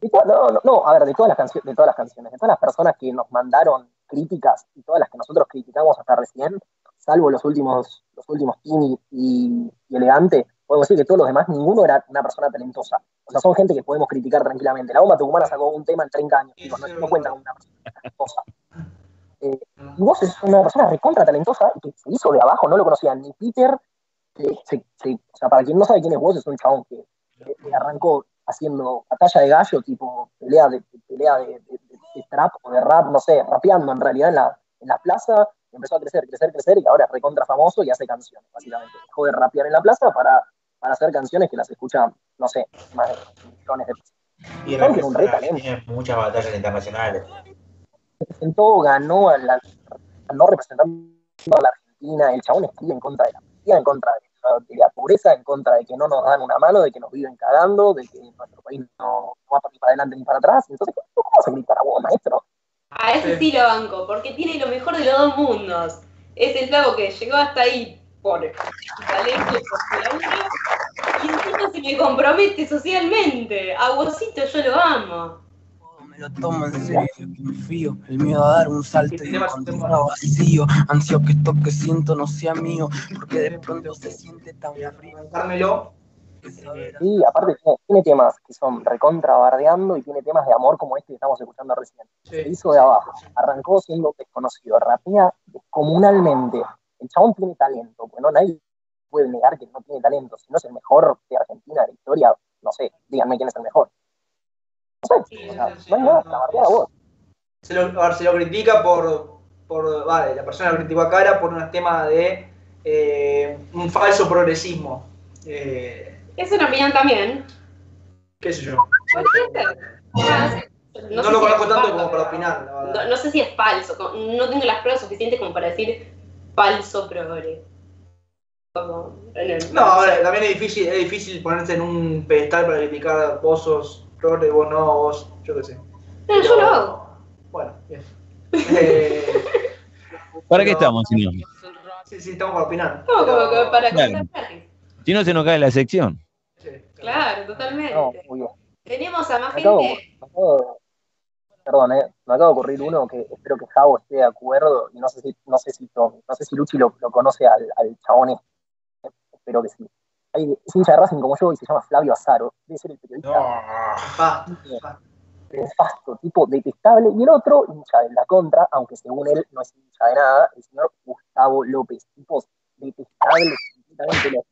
De to- no, no, no, a ver, de todas las canciones, de todas las canciones, de todas las personas que nos mandaron críticas y todas las que nosotros criticamos hasta recién, salvo los últimos, los últimos Tini y, y Elegante, podemos decir que todos los demás, ninguno era una persona talentosa. O sea, son gente que podemos criticar tranquilamente. La bomba tucumana sacó un tema en 30 años, digo, no, no cuenta como una persona talentosa. Eh, y vos es una persona recontra talentosa que se hizo de abajo, no lo conocía ni Peter, que se- se- o sea, para quien no sabe quién es vos, es un chabón que, arrancó haciendo batalla de gallo, tipo pelea de, pelea de, de- de- trap o de rap, no sé, rapeando en realidad en la, en la plaza, empezó a crecer, crecer, crecer y ahora es recontra famoso y hace canciones, básicamente. Dejó de rapear en la plaza para, para hacer canciones que las escuchan, no sé, más de millones de personas. Y un re talento. tiene muchas batallas internacionales. Representó, ganó a la, ganó representando a la Argentina, el chabón escribe en contra de la pobreza, en contra de, de la pobreza, en contra de que no nos dan una mano, de que nos viven cagando, de que nuestro país no, no va ni para adelante ni para atrás. Entonces, ¿cómo vas a gritar a vos, maestro? A ese sí lo banco, porque tiene lo mejor de los dos mundos. Es el flaco que llegó hasta ahí por talento y por laburo, y encima se me compromete socialmente. A Wosito yo lo amo. Lo tomo en serio, que me fío. El miedo a dar un salto y encontrar vacío. Ansio que esto que siento no sea mío, porque de pronto se siente tan frío. Y aparte tiene, tiene temas que son recontra bardeando y tiene temas de amor como este que estamos escuchando recién. Se hizo de abajo, arrancó siendo desconocido, rapea descomunalmente. El chabón tiene talento, bueno, nadie puede negar que no tiene talento. Si no es el mejor de Argentina de la historia, no sé, díganme quién es el mejor. No sé, o sea, no hay nada para bardear a vos. Se lo, a ver, se lo critica por, por. Vale, la persona lo criticó a cara por un tema de eh, un falso progresismo. Eh, Es una opinión también. ¿Qué sé yo? Ah. No, sé lo si conozco tanto falso, como para opinar, la verdad. No, no sé si es falso, no tengo las pruebas suficientes como para decir falso progre. Como, en el- No, ahora, también es difícil, es difícil ponerse en un pedestal para criticar vos vos no, vos, yo qué sé. No, yo lo hago. Bueno, bien. Eh, ¿Para qué estamos, señor? sí, sí, estamos para opinar. No, como que para Claro. Si no, se nos cae la sección. Claro, totalmente. No, muy bien. Tenemos a más Me acabo, gente. me acabo- perdón, eh, me acaba de ocurrir uno que espero que Javo esté de acuerdo y no sé si, no sé si, no sé si Luchi lo, lo conoce al, al chabón este. Espero que sí. Hay, es hincha de Racing como yo y se llama Flavio Azaro. Debe ser el periodista nefasto, tipo detestable. Y el otro, hincha de la contra, aunque según él no es hincha de nada, el señor Gustavo López. Tipo detestable, completamente loco.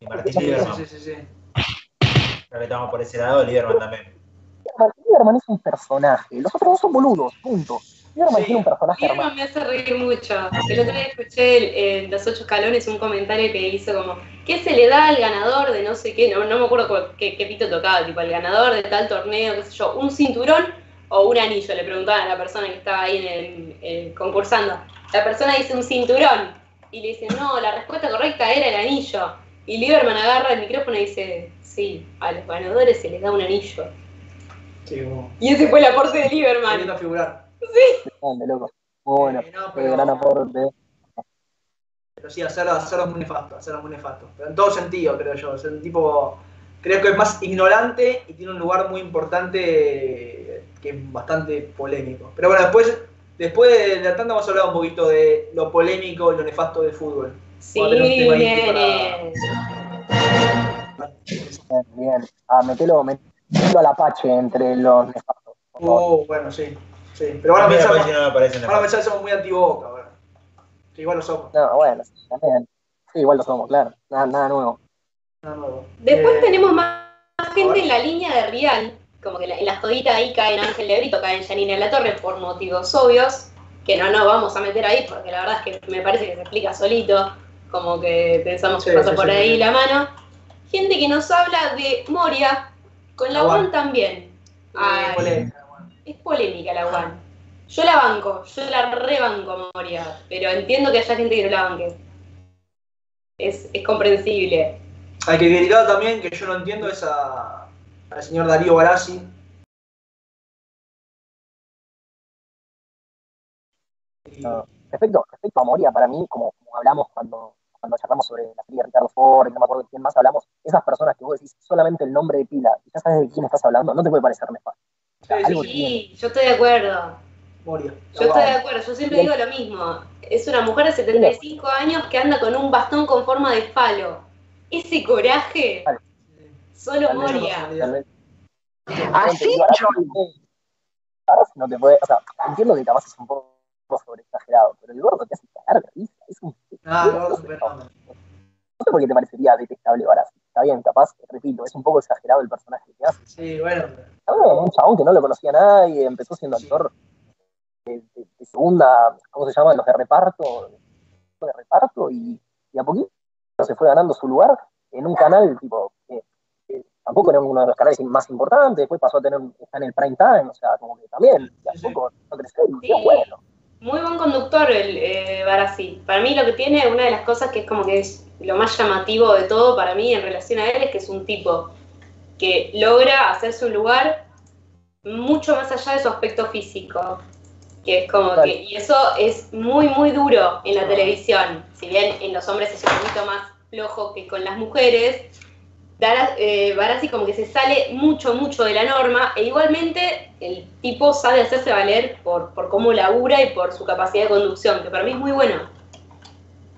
Y Martín Sí, Lieberman. sí, sí, sí. Ya que estamos por ese lado, Lieberman también. Lieberman, Lieberman es un personaje. Los otros dos son boludos, punto. Lieberman tiene un personaje hermano. Lieberman me hace reír mucho. El otro día escuché en Los Ocho Escalones un comentario que hizo como, ¿qué se le da al ganador de no sé qué? No, no me acuerdo cuál- qué, qué pito tocaba, tipo, el ganador de tal torneo, qué sé yo, un cinturón o un anillo, le preguntaban a la persona que estaba ahí en el, eh, concursando. La persona dice un cinturón y le dice, no, la respuesta correcta era el anillo. Y Lieberman agarra el micrófono y dice, sí, a los ganadores se les da un anillo. Sí, como. Y ese fue el aporte de Lieberman. Queriendo figurar. Sí. Grande, loco. Muy bueno. no, Qué gran aporte. Pero sí, hacerlo, hacerlo muy nefasto, hacerlo muy nefasto. Pero en todo sentido, creo yo. Es un tipo, creo que es más ignorante y tiene un lugar muy importante que es bastante polémico. Pero bueno, después, después de la tanda vamos a hablar un poquito de lo polémico y lo nefasto del fútbol. Sí, nene. Bien, bien. Ah, metelo, metelo al Apache entre los nefastos. Uh, bueno, sí. sí. Pero van a A mí pensar, Apache no me parece van a nefasto. pensar que somos muy antiboca, bueno. Que igual lo somos. No, bueno, sí, también. Sí, igual lo somos, claro. Nada, nada nuevo. Nada nuevo. Después Eh, tenemos más gente en la línea de Real, como que en la jodita ahí caen Ángel de Brito, caen Janine La Torre por motivos obvios. que no nos vamos a meter ahí porque la verdad es que me parece que se explica solito, como que pensamos que Sí, pasa sí, por sí, ahí sí. la mano. Gente que nos habla de Moria, con la La One One. también. Ay, polémica, es polémica la One. Yo la banco, yo la rebanco a Moria, pero entiendo que haya gente que no la banque. Es, es comprensible. Al que criticado también, que yo no entiendo, es a- al señor Darío Barassi. No. Respecto, respecto a Moria, para mí, como, como hablamos cuando, cuando charlamos sobre la serie de Ricardo Ford, y no me acuerdo de quién más hablamos, esas personas que vos decís solamente el nombre de pila y ya sabes de quién estás hablando, no te puede parecer nefasto. Algo. Sí, yo estoy de acuerdo. Moria. Yo estoy de acuerdo, yo siempre digo lo mismo. Es una mujer de 75 años que anda con un bastón con forma de palo. Ese coraje, solo Moria. Así no te puede, o sea, entiendo que capaz es un poco sobre exagerado, pero el gordo te hace cagar de risa, es un Ah, no. No sé por qué te parecería detestable Barassi. Está bien, capaz, repito, es un poco exagerado el personaje que hace. Sí, bueno. Un chabón que no lo conocía nadie, empezó siendo actor de, de- de segunda, ¿cómo se llama? Los de reparto, de reparto, y, y a poquito se fue ganando su lugar en un canal, tipo, que, que tampoco era uno de los canales más importantes, después pasó a tener, está en el prime time, o sea, como que también, de a poco, no crecer, y qué bueno. Muy buen conductor el eh, Barassi. Para mí lo que tiene, una de las cosas que es como que es lo más llamativo de todo para mí en relación a él es que es un tipo que logra hacerse un lugar mucho más allá de su aspecto físico. Que es como Total. que, y eso es muy, muy duro en la televisión. Si bien en los hombres es un poquito más flojo que con las mujeres, eh, Barassi como que se sale mucho, mucho de la norma, e igualmente el tipo sabe hacerse valer por, por cómo labura y por su capacidad de conducción, que para mí es muy bueno.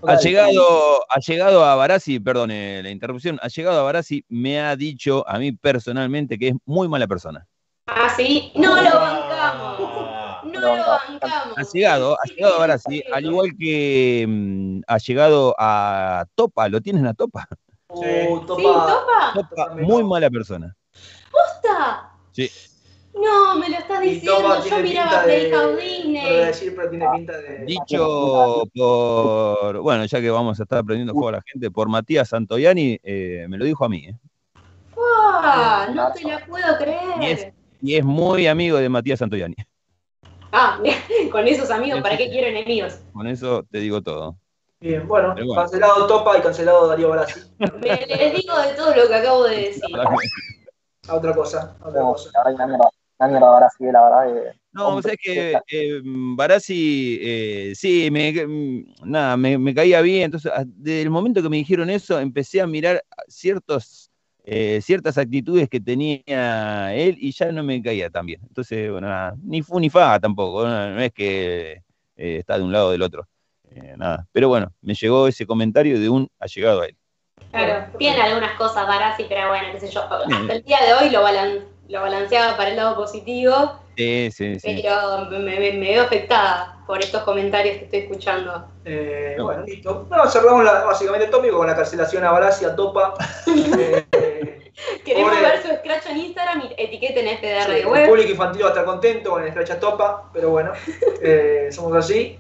Ha llegado, ha llegado a Barassi, perdone la interrupción, ha llegado a Barassi, me ha dicho a mí personalmente que es muy mala persona. Ah, sí, no lo bancamos. No lo bancamos. Ha llegado, ha llegado a Barassi, al igual que mm, ha llegado a Topa, ¿lo tienen a Topa? Uh, ¿Sí, Topa? Topa, muy mala persona. ¿Posta? Sí. No, me lo estás diciendo. Topa Yo miraba. Playhouse lo Disney. decir, pero tiene pinta de. Dicho por, bueno, ya que vamos a estar aprendiendo fuego a la gente, por Matías Santoyani, eh, me lo dijo a mí. ¿eh? Ah, no te la puedo Y es, creer. y es muy amigo de Matías Santoyani. Ah, con esos amigos, ¿para qué quiero enemigos? Con eso te digo todo. Bien, bueno, cancelado Topa y cancelado Darío Barassi. Me, les digo de todo lo que acabo de decir. A otra cosa, a otra No, cosa. la verdad que una mierda, Barassi, la verdad que... No, o sea, es que eh, Barassi, eh, sí, me, mm, nada, me, me caía bien. Entonces, desde el momento que me dijeron eso, empecé a mirar ciertos, eh, ciertas actitudes que tenía él y ya no me caía tan bien. Entonces, bueno, nada, ni fu ni fa tampoco. No, no es que eh, está de un lado o del otro. Eh, nada. Pero bueno, me llegó ese comentario de un allegado a él. Claro, tiene algunas cosas Barassi, pero bueno, qué sé yo. Hasta el día de hoy lo, balan- lo balanceaba para el lado positivo, Sí, sí, sí. pero me, me- me veo afectada por estos comentarios que estoy escuchando. Eh, Bueno, listo. No, cerramos la- básicamente el tópico con la cancelación a Barassi, a Topa. Eh, Queremos Pobre- ver su scratch en Instagram y etiqueten FDR Sí, de el web. público infantil va a estar contento con el Scratch a Topa, pero bueno, eh, somos así.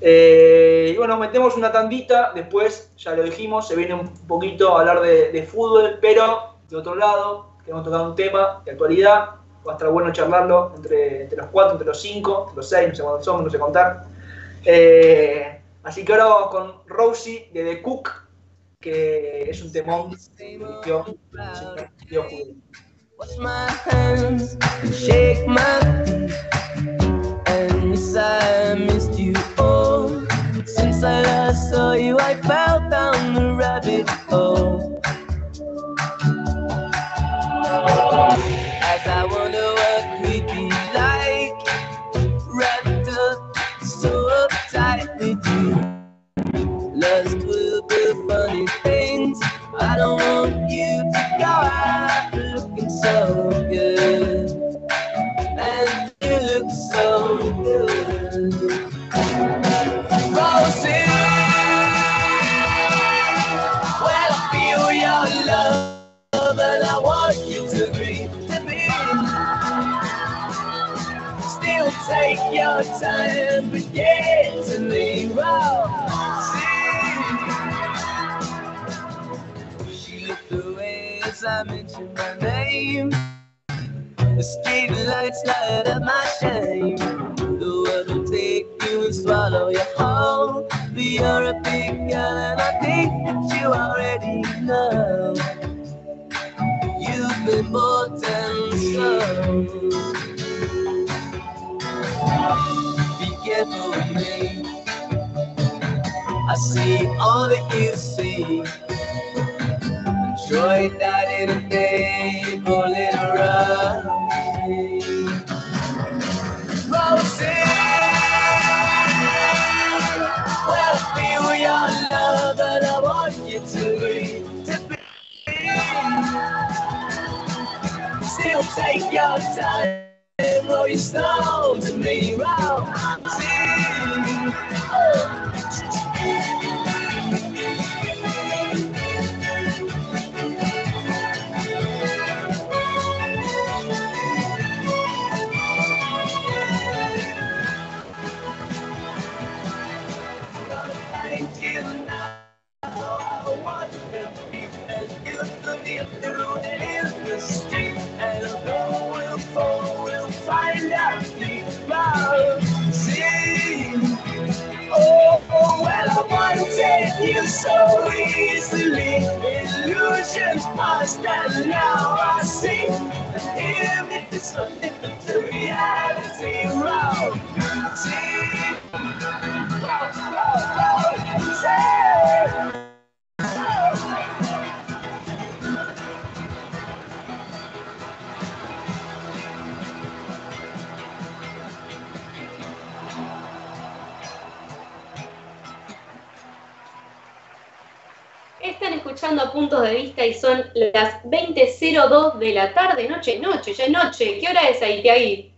Eh, y bueno, metemos una tandita, después, ya lo dijimos, se viene un poquito a hablar de, fútbol, pero de otro lado, queremos tocar un tema de actualidad, va a estar bueno charlarlo entre, entre los cuatro, entre los cinco, entre los seis, no sé cuántos somos, no sé contar. Eh, así que ahora vamos con Rosie de The Cook, que es un temón que Since I last saw you, I fell down the rabbit hole. As I wonder take your time, but get to me wrong. She looked away as I mentioned my name. The street lights light up my shame. The world will take you and swallow you whole. But you're a big girl, and I think that you already know. You've been bought and sold. Be careful with me. I see all that you see. Enjoy that in a day, pulling around me. Rosie, well, feel your love, I want you to be. To be. Still take your time, roll your stone to me, Rosie. So easily. Illusions past, and now I see. And if it's something to reality, wrong, escuchando Puntos de Vista y son las 20.02 de la tarde, noche, noche, ya es noche. ¿Qué hora es ahí, Tiagui?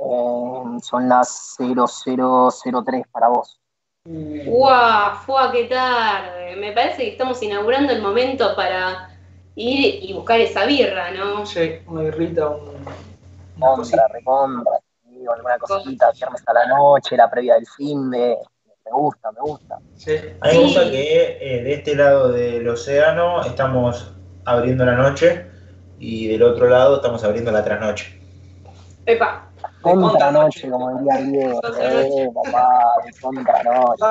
Eh, son las 0003 para vos. ¡Guau! ¡Fua, qué tarde! Me parece que estamos inaugurando el momento para ir y buscar esa birra, ¿no? Sí, una birrita, un... Contra, recontra, alguna cosita, viernes a la noche, la previa del fin de. Me gusta, me gusta. A mí me gusta que eh, de este lado del océano estamos abriendo la noche y del otro lado estamos abriendo la trasnoche. Epa. Contranoche, como diría Diego. Eh, papá, contranoche.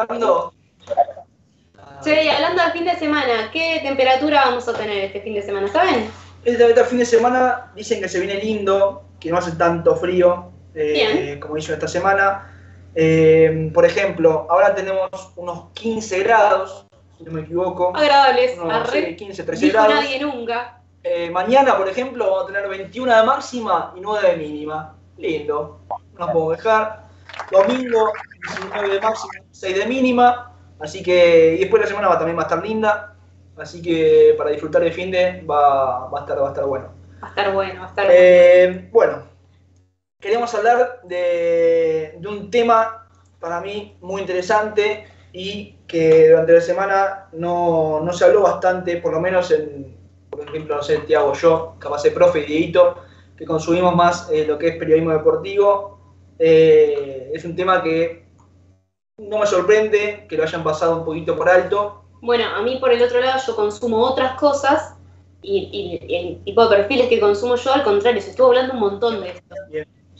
Che, y hablando del fin de semana, ¿qué temperatura vamos a tener este fin de semana? ¿Saben? Este, este fin de semana dicen que se viene lindo, que no hace tanto frío eh, como hizo esta semana. Eh, por ejemplo, ahora tenemos unos 15 grados, si no me equivoco. Agradables. Unos, sí, 15, 13 Dijo grados. nadie nunca. Eh, mañana, por ejemplo, vamos a tener 21 de máxima y 9 de mínima. Lindo. No nos podemos dejar. Domingo, 19 de máxima, 6 de mínima. Así que, y después la semana va, también va a estar linda. Así que para disfrutar el fin de va, va, a, estar, va a estar bueno. Va a estar bueno, va a estar bueno. Eh, bueno, queríamos hablar de, de un tema para mí muy interesante y que durante la semana no, no se habló bastante, por lo menos en, por ejemplo, no sé, Tiago, yo, capaz de profe y Dieguito, que consumimos más eh, lo que es periodismo deportivo. Eh, es un tema que no me sorprende que lo hayan pasado un poquito por alto. Bueno, a mí por el otro lado yo consumo otras cosas y, y el tipo de perfiles que consumo yo, al contrario, se estuvo hablando un montón de esto.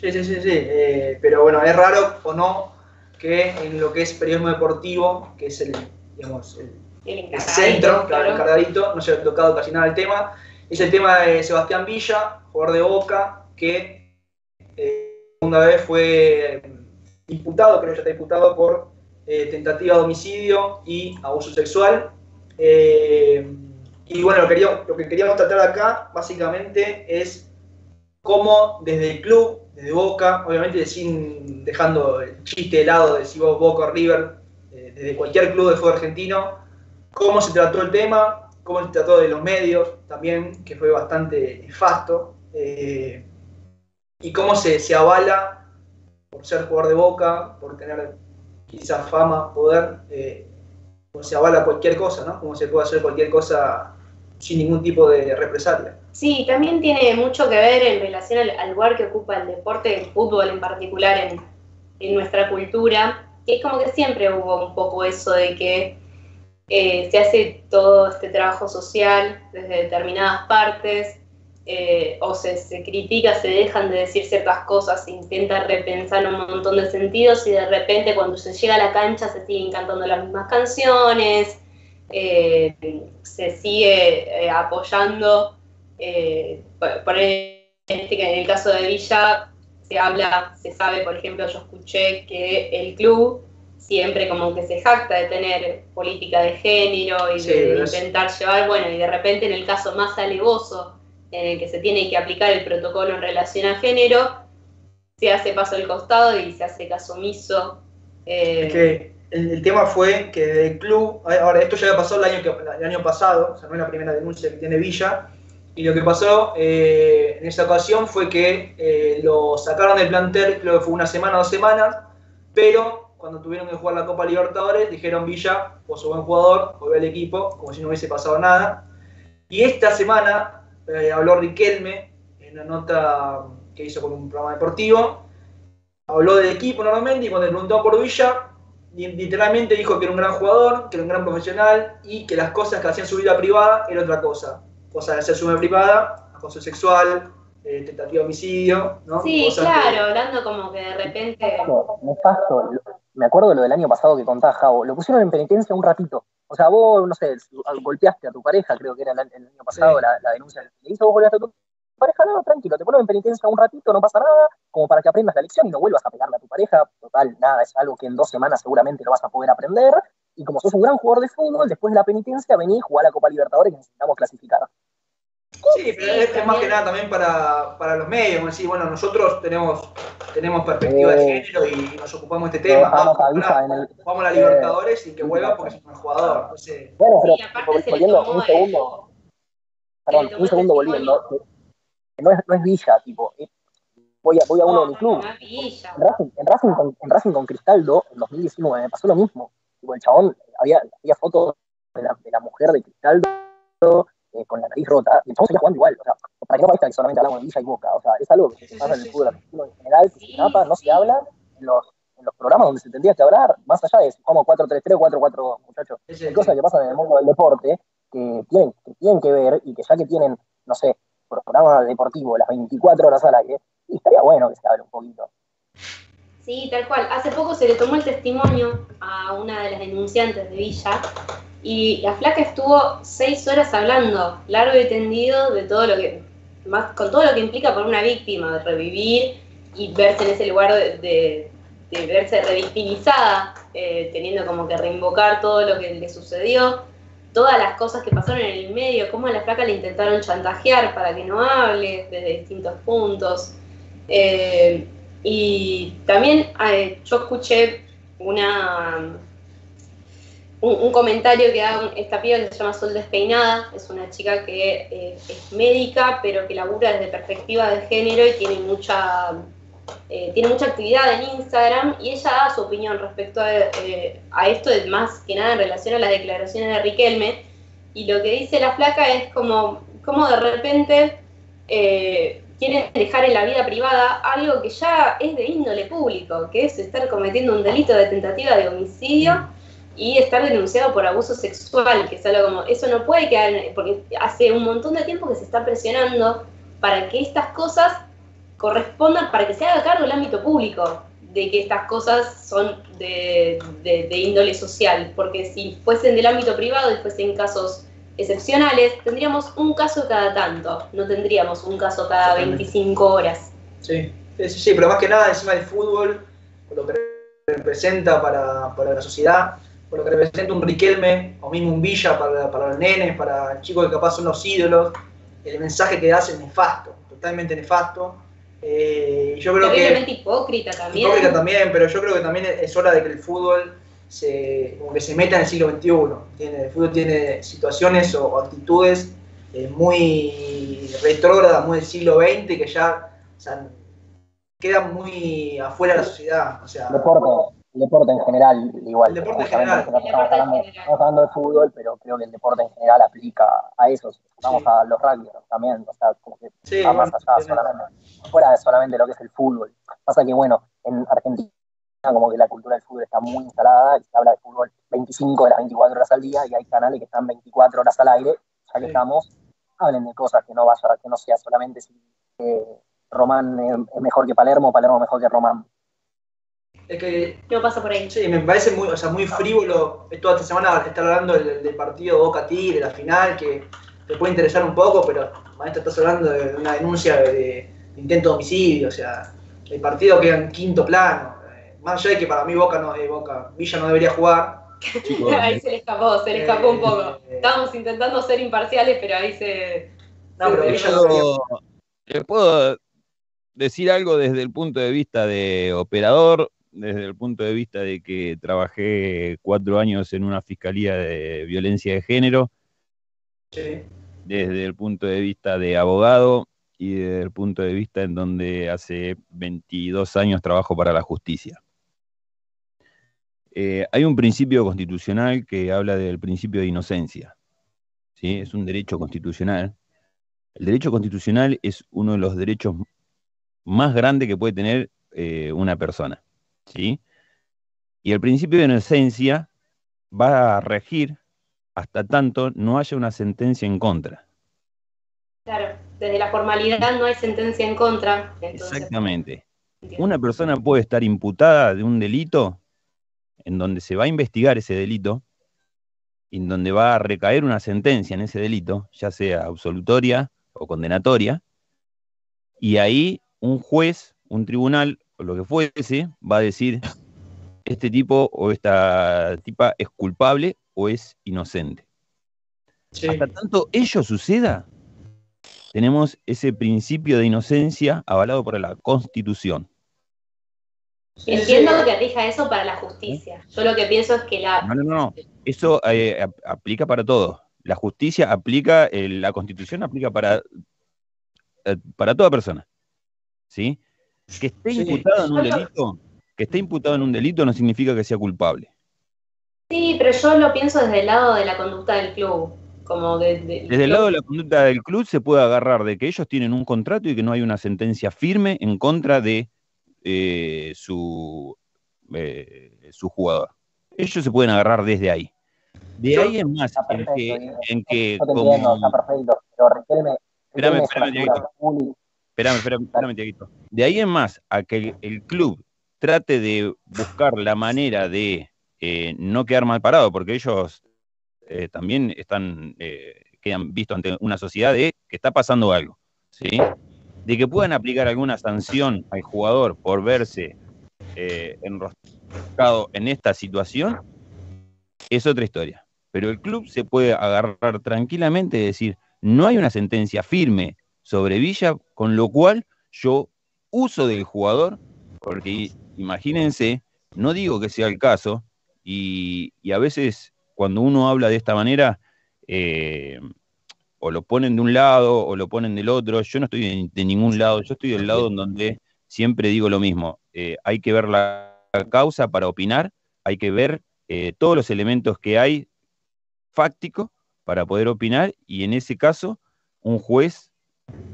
Sí, sí, sí, sí. eh, pero bueno, es raro o no que en lo que es periodismo deportivo, que es el, digamos, el, El el encargadito, centro, claro, el cargadito, no se ha tocado casi nada el tema. Es el tema de Sebastián Villa, jugador de Boca, que eh, segunda vez fue imputado, creo que ya está imputado por eh, tentativa de homicidio y abuso sexual. Eh, y bueno, lo, quería- lo que queríamos tratar acá básicamente es cómo desde el club, desde Boca, obviamente sin dejando el chiste de lado de si vos Boca o River, eh, desde cualquier club de fútbol argentino, cómo se trató el tema, cómo se trató de los medios también, que fue bastante nefasto, eh, y cómo se, se avala por ser jugador de Boca, por tener quizás fama, poder, eh, se avala cualquier cosa, ¿no? Cómo se puede hacer cualquier cosa sin ningún tipo de represalia. Sí, también tiene mucho que ver en relación al, al lugar que ocupa el deporte, el fútbol en particular en, nuestra cultura, que es como que siempre hubo un poco eso de que eh, se hace todo este trabajo social desde determinadas partes, eh, o se, se critica, se dejan de decir ciertas cosas, se intenta repensar un montón de sentidos y de repente cuando se llega a la cancha se siguen cantando las mismas canciones, eh, se sigue eh, apoyando, eh, por, por este que en el caso de Villa se habla, se sabe, por ejemplo, yo escuché que el club siempre como que se jacta de tener política de género y Sí, de intentar llevar, bueno, y de repente en el caso más alevoso en el que se tiene que aplicar el protocolo en relación a género, se hace paso al costado y se hace caso omiso. eh, Es que el, el tema fue que desde el club, ahora esto ya había pasado el año, que, el año pasado, o sea, no es la primera denuncia que tiene Villa, y lo que pasó eh, en esa ocasión fue que eh, lo sacaron del plantel, creo que fue una semana o dos semanas, pero cuando tuvieron que jugar la Copa Libertadores dijeron Villa, vos sos buen jugador, volvé al equipo, como si no hubiese pasado nada. Y esta semana eh, habló Riquelme en una nota que hizo con un programa deportivo, habló del equipo normalmente y cuando le preguntó por Villa, literalmente dijo que era un gran jugador, que era un gran profesional y que las cosas que hacían su vida privada era otra cosa. Cosa de hacer su vida privada, acoso sexual, eh, tentativa de homicidio, ¿no? sí, Cosas claro, hablando como que de repente... Nefasto. Me acuerdo de lo del año pasado que contaba Javo. Lo pusieron en penitencia un ratito. O sea, vos, no sé, golpeaste a tu pareja, creo que era el, año- pasado Sí. la, la denuncia que le hizo, vos golpeaste a tu pareja, no, tranquilo, te ponen en penitencia un ratito, no pasa nada, como para que aprendas la lección y no vuelvas a pegarle a tu pareja. Total, nada, es algo que en dos semanas seguramente lo vas a poder aprender. Y como sos un gran jugador de fútbol, después de la penitencia vení y jugá la Copa Libertadores que necesitamos clasificar. Sí, pero es, es más que nada también para, para los medios, como decir, bueno, nosotros tenemos, tenemos perspectiva de Eh, género y nos ocupamos de este tema. Vamos, a el, vamos a la eh, Libertadores y que vuelva porque es un buen jugador. Entonces, Bueno, pero Sí, aparte se le volviendo un segundo, perdón, un segundo volviendo, no es, no es Villa, tipo, eh, voy a, voy a uno de mi club. no es Villa. En Racing, en Racing con, en Racing con Cristaldo, en 2019, pasó lo mismo. Tipo, el chabón, había, había fotos de la, de la mujer de Cristaldo eh, con la nariz rota, y el chabón seguía jugando igual. O sea, para que no parezca que solamente hablamos de Villa y Boca. O sea, es algo que se pasa en el fútbol argentino en general, que se tapa, no se habla en los, en los programas donde se tendría que hablar, más allá de si jugamos 4-3-3 o 4-4, muchachos. Hay cosas que pasan en el mundo del deporte que tienen, que tienen que ver y que ya que tienen, no sé, programa deportivo las 24 horas al aire, y estaría bueno que se hable un poquito. Sí, tal cual. Hace poco se le tomó el testimonio a una de las denunciantes de Villa y la flaca estuvo seis horas hablando, largo y tendido, de todo lo que, más con todo lo que implica por una víctima, de revivir y verse en ese lugar de, de- de verse revictimizada, eh, teniendo como que reinvocar todo lo que le sucedió, todas las cosas que pasaron en el medio, cómo a la flaca le intentaron chantajear para que no hable desde distintos puntos. Eh, y también eh, yo escuché una un, comentario que da esta piba que se llama Sol Despeinada, es una chica que eh, es médica, pero que labura desde perspectiva de género y tiene mucha, eh, tiene mucha actividad en Instagram y ella da su opinión respecto a, eh, esto, más que nada en relación a las declaraciones de Riquelme. Y lo que dice la flaca es como, como de repente eh, quieren dejar en la vida privada algo que ya es de índole público, que es estar cometiendo un delito de tentativa de homicidio y estar denunciado por abuso sexual, que es algo como, eso no puede quedar, porque hace un montón de tiempo que se está presionando para que estas cosas correspondan, para que se haga cargo el ámbito público de que estas cosas son de, de- de índole social, porque si fuesen del ámbito privado y fuesen casos excepcionales, tendríamos un caso cada tanto, no tendríamos un caso cada Totalmente. 25 horas. Sí, sí, sí, sí, pero más que nada encima del fútbol, por lo que representa para, para la sociedad, por lo que representa un Riquelme o mismo un Villa para, para los nenes, para chicos que capaz son los ídolos, el mensaje que das es nefasto, totalmente nefasto. Eh, yo creo que Terriblemente hipócrita también. hipócrita también, pero yo creo que también es hora de que el fútbol se, como que se meta en el siglo XXI. ¿entiendes? El fútbol tiene situaciones o, o actitudes eh, muy retrógradas, muy del siglo XX, que ya o sea, quedan muy afuera de la sociedad. O sea, Deporte, el deporte en general, igual. El deporte en general. no estamos, hablando, estamos hablando de fútbol, pero creo que el deporte en general aplica a eso. Vamos Sí. a los rugby también, o sea, como que Sí, va más allá, solamente, fuera de solamente lo que es el fútbol. Pasa que, bueno, en Argentina como que la cultura del fútbol está muy instalada y se habla de fútbol 25 de las 24 horas al día y hay canales que están 24 horas al aire, ya que Sí. estamos, hablen de cosas que no vaya, que no sea solamente si eh, Román es mejor que Palermo, Palermo mejor que Román. Es que No pasa por ahí. Sí, me parece muy, o sea, muy frívolo toda esta semana estar hablando del, del partido Boca Tigre, la final, que te puede interesar un poco, pero maestro, estás hablando de una denuncia de, de intento de homicidio, o sea, el partido queda en quinto plano. Eh, Más allá de que para mí Boca no, eh, Boca, Villa no debería jugar. Ahí se le escapó, se le escapó un poco. Eh, Estábamos intentando ser imparciales, pero ahí se. No, pero Villa no le puedo decir algo desde el punto de vista de operador, desde el punto de vista de que trabajé cuatro años en una fiscalía de violencia de género, Sí. desde el punto de vista de abogado y desde el punto de vista en donde hace 22 años trabajo para la justicia. Eh, hay un principio constitucional que habla del principio de inocencia. ¿sí? Es un derecho constitucional. El derecho constitucional es uno de los derechos más grandes que puede tener eh, una persona. ¿Sí? Y el principio de inocencia va a regir hasta tanto no haya una sentencia en contra. Claro, desde la formalidad no hay sentencia en contra. Entonces, Exactamente. entiendo. Una persona puede estar imputada de un delito en donde se va a investigar ese delito, y en donde va a recaer una sentencia en ese delito, ya sea absolutoria o condenatoria, y ahí un juez, un tribunal, o lo que fuese, va a decir, este tipo o esta tipa es culpable o es inocente. Sí. Hasta tanto ello suceda, tenemos ese principio de inocencia avalado por la Constitución. Entiendo que rija eso para la justicia. Yo lo que pienso es que la. No, no, no, no. Eso eh, ap- aplica para todo. La justicia aplica, eh, la Constitución aplica para, eh, para toda persona. ¿Sí? Que esté Sí. imputado en un delito, que esté imputado en un delito no significa que sea culpable. Sí, pero yo lo pienso desde el lado de la conducta del club. Como de, de- Desde el lado de la conducta del club se puede agarrar de que ellos tienen un contrato y que no hay una sentencia firme en contra de eh, su, eh, su jugador. Ellos se pueden agarrar desde ahí. De Yo- ahí en más, Está en que, en que Yo te como- entiendo, está perfecto, pero Riquelme, Espérame, es espérame. Espérame, espérame, espérame. De ahí en más, a que el, club trate de buscar la manera de eh, no quedar mal parado, porque ellos eh, también están, eh, quedan vistos ante una sociedad de que está pasando algo, ¿sí? De que puedan aplicar alguna sanción al jugador por verse enroscado en esta situación, es otra historia. Pero el club se puede agarrar tranquilamente y decir, no hay una sentencia firme sobre Villa, con lo cual yo uso del jugador, porque imagínense, no digo que sea el caso, y, y a veces cuando uno habla de esta manera, eh, o lo ponen de un lado o lo ponen del otro, yo no estoy de, ningún lado, yo estoy del lado en donde siempre digo lo mismo, eh, hay que ver la causa para opinar, hay que ver eh, todos los elementos que hay fácticos para poder opinar, y en ese caso, un juez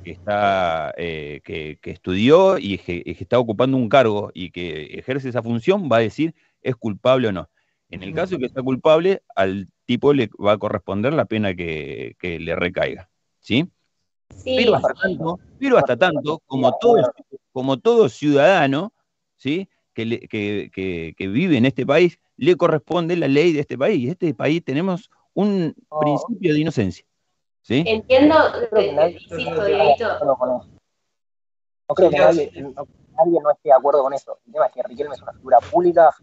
que está eh, que, que estudió y que, que está ocupando un cargo y que ejerce esa función va a decir es culpable o no. En el caso de que está culpable, al tipo le va a corresponder la pena que, que le recaiga. ¿Sí? Sí, Pero hasta tanto, pero hasta tanto como, todo, como todo ciudadano, ¿sí? Que, le- que- que- que vive en este país, le corresponde la ley de este país. Y en este país tenemos un principio de inocencia. ¿Sí? entiendo, que insisto, Dieguito. No creo que nadie, no- nadie no esté de acuerdo con eso. El tema es que Riquelme es una figura pública,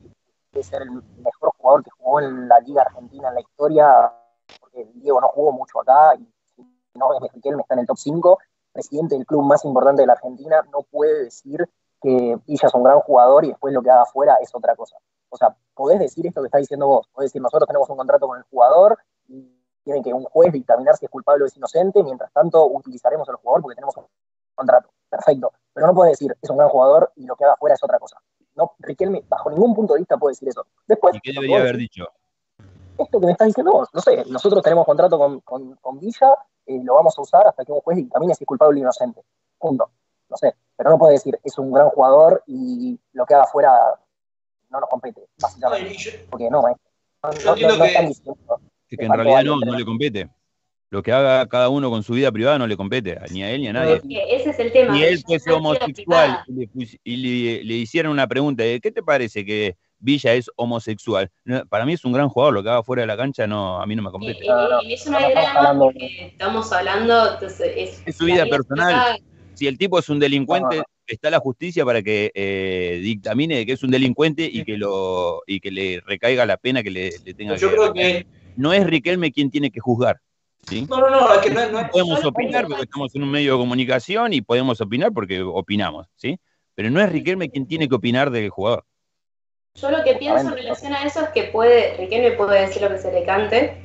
debe ser el mejor jugador que jugó en la Liga Argentina en la historia, porque Diego no jugó mucho acá, y si no es Riquelme está en el top 5, presidente del club más importante de la Argentina, no puede decir que Villa es un gran jugador y después lo que haga afuera es otra cosa. O sea, podés decir esto que está diciendo vos, podés decir nosotros tenemos un contrato con el jugador y tiene que un juez dictaminar si es culpable o es inocente, mientras tanto utilizaremos al jugador porque tenemos un contrato. Perfecto. Pero no puede decir es un gran jugador y lo que haga afuera es otra cosa. No, Riquelme bajo ningún punto de vista puede decir eso. Después, ¿Y qué debería haber dicho? esto que me estás diciendo vos, no sé, nosotros tenemos contrato con, con, con Villa, eh, lo vamos a usar hasta que un juez dictamine si es culpable o inocente. Punto. No sé, pero no puede decir, es un gran jugador y lo que haga afuera no nos compete, básicamente. Porque no, maestro. No, no- entiendo no- no que- están diciendo. Es que en realidad no, no le compete. Lo que haga cada uno con su vida privada no le compete, ni a él ni a nadie. Que Ese es el tema. Si él no quiero homosexual y le, pus- y le- le hicieran una pregunta de ¿qué te parece que Villa es homosexual? No, para mí es un gran jugador, lo que haga fuera de la cancha no, a mí no me compete. Eh, eh, eso no hay drama porque estamos hablando, entonces es, Es su vida personal. privada. Si el tipo es un delincuente, está la justicia para que eh, dictamine de que es un delincuente y que lo y que le recaiga la pena que le, le tenga Yo que creo que. No es Riquelme quien tiene que juzgar. ¿sí? No, no, no, es que no, no es. podemos opinar porque estamos en un medio de comunicación y podemos opinar porque opinamos, ¿sí? Pero no es Riquelme quien tiene que opinar del jugador. Yo lo que pienso en relación a eso es que puede, Riquelme puede decir lo que se le cante,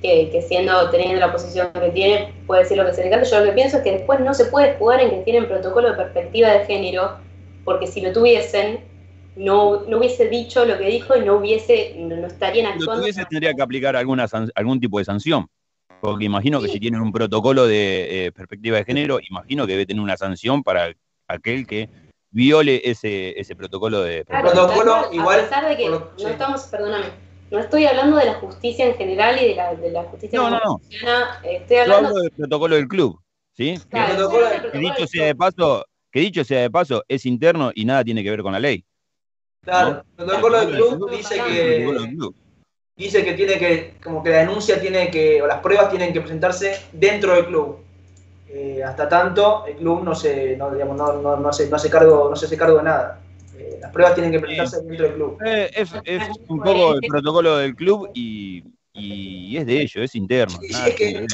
que, que siendo, teniendo la posición que tiene, puede decir lo que se le cante. Yo lo que pienso es que después no se puede jugar en que tienen protocolo de perspectiva de género, porque si lo tuviesen, no, no hubiese dicho lo que dijo y no hubiese, no, no estarían Lo actuando. tuviese tendría que aplicar alguna san- algún tipo de sanción. Porque imagino que si tienen un protocolo de eh, perspectiva de género, imagino que debe tener una sanción para aquel que viole ese, ese protocolo de Claro, protocolo cual, igual, A pesar de que no estamos, perdóname, no estoy hablando de la justicia en general y de la, de la justicia No, no, no. eh, Estoy Yo hablando hablo del protocolo del club, ¿sí? Claro, Que- dicho sea de paso, que dicho sea de paso, es interno y nada tiene que ver con la ley. Claro, el protocolo del club dice que. Dice que tiene que. Como que la denuncia tiene que. O las pruebas tienen que presentarse dentro del club. Eh, hasta tanto, el club no se. No, digamos, no, no, no se, no se cargo, no se hace cargo de nada. Eh, las pruebas tienen que presentarse dentro del club. Eh, es, es un poco el protocolo del club y, y es de ellos, es interno. nada es que-.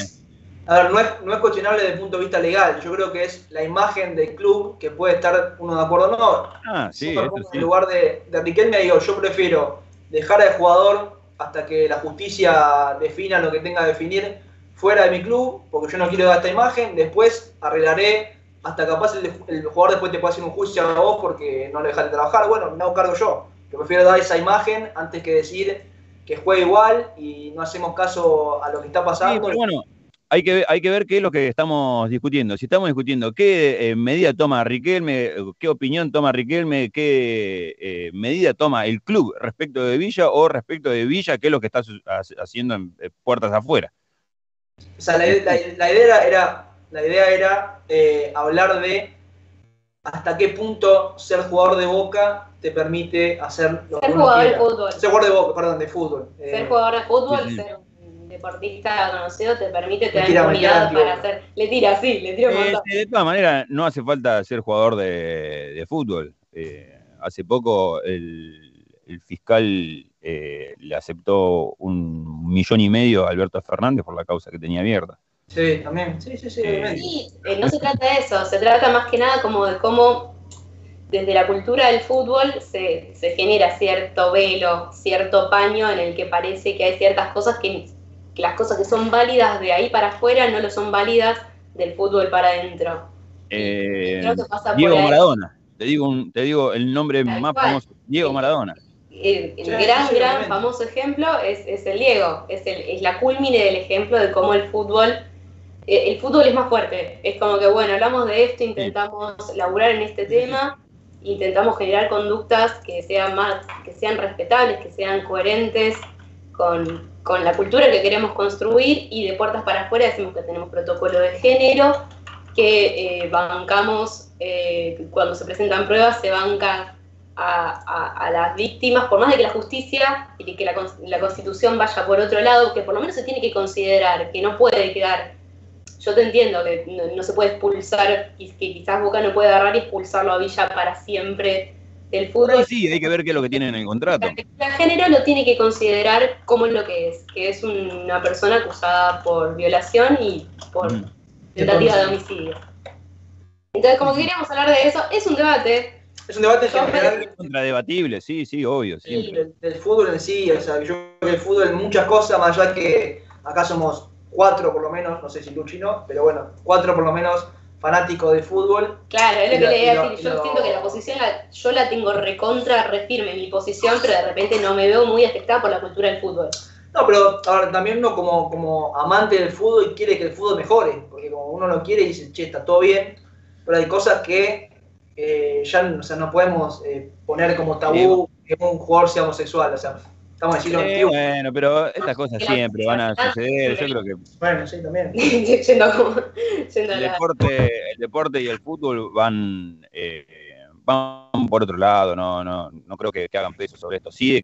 A ver, no es, no es cuestionable desde el punto de vista legal. Yo creo que es la imagen del club que puede estar uno de acuerdo o no. Ah, sí, eso sí. en lugar de, de Riquelme digo, yo prefiero dejar al jugador hasta que la justicia defina lo que tenga que definir fuera de mi club, porque yo no quiero dar esta imagen, después arreglaré hasta capaz el, el jugador después te puede hacer un juicio a vos porque no lo dejaste trabajar, bueno, me hago cargo yo. Yo prefiero dar esa imagen antes que decir que juegue igual y no hacemos caso a lo que está Sí, pasando. pero bueno, hay que, ver- hay que ver qué es lo que estamos discutiendo. Si estamos discutiendo qué eh, medida toma Riquelme, qué opinión toma Riquelme, qué eh, medida toma el club respecto de Villa o respecto de Villa, qué es lo que está haciendo en eh, puertas afuera. O sea, la, la- la idea era, la idea era eh, hablar de hasta qué punto ser jugador de Boca te permite hacer lo Ser que uno jugador de fútbol. Ser jugador de Boca, perdón, de fútbol. Eh, ser jugador de fútbol, sí, sí. ser un deportista conocido te permite tener tira para hacer. Le tira, sí, le tira un Eh, de todas maneras, no hace falta ser jugador de, de fútbol. Eh, hace poco el, el fiscal eh, le aceptó un millón y medio a Alberto Fernández por la causa que tenía abierta. Sí, también. Sí, sí, sí. eh, no se trata de eso, se trata más que nada como de cómo desde la cultura del fútbol se, se genera cierto velo, cierto paño en el que parece que hay ciertas cosas que las cosas que son válidas de ahí para afuera no lo son válidas del fútbol para adentro. Eh, Diego. Maradona. Te digo, un- te digo el nombre más cual. famoso. Diego Maradona. El, el Sí, gran, gran famoso ejemplo es, es el Diego, es, el, es la culmine del ejemplo de cómo el fútbol, eh, el fútbol es más fuerte, es como que bueno, hablamos de esto, intentamos laburar en este tema, intentamos generar conductas que sean más, que sean respetables, que sean coherentes con, con la cultura que queremos construir y de puertas para afuera decimos que tenemos protocolo de género, que eh, bancamos, eh, cuando se presentan pruebas se banca a, las víctimas, por más de que la justicia y que la, la constitución vaya por otro lado, que por lo menos se tiene que considerar, que no puede quedar, yo te entiendo que no, no se puede expulsar, y que quizás Boca no puede agarrar y expulsarlo a Villa para siempre ahí fútbol, sí, hay que ver qué es lo que tiene en el contrato. el género lo tiene que considerar como es lo que es, que es una persona acusada por violación y por Mm. tentativa de homicidio. Entonces, como que queríamos hablar de eso, es un debate. Es un debate general Contradebatible, sí, sí, obvio, siempre. del- del fútbol en sí. O sea, yo creo que el fútbol en muchas cosas, más allá que acá somos cuatro por lo menos, no sé si Luchi no, pero bueno, cuatro por lo menos fanático de fútbol. Claro, es lo Y que lo- le iba y a decir. y Yo lo- siento que la posición, la- yo la tengo recontra, refirme mi posición, pero de repente no me veo muy afectada por la cultura del fútbol. No, pero ahora también uno como, como amante del fútbol quiere que el fútbol mejore, porque como uno lo quiere y dice, che, está todo bien, pero hay cosas que eh, ya o sea, no podemos eh, poner como tabú que un jugador sea homosexual, o sea, estamos en el siglo Eh, XXI. bueno, pero estas cosas siempre van a suceder. Yo creo que Bueno, sí, también. el deporte, el deporte y el fútbol van, eh, van por otro lado, no, no, no creo que, que hagan peso sobre esto. Sí,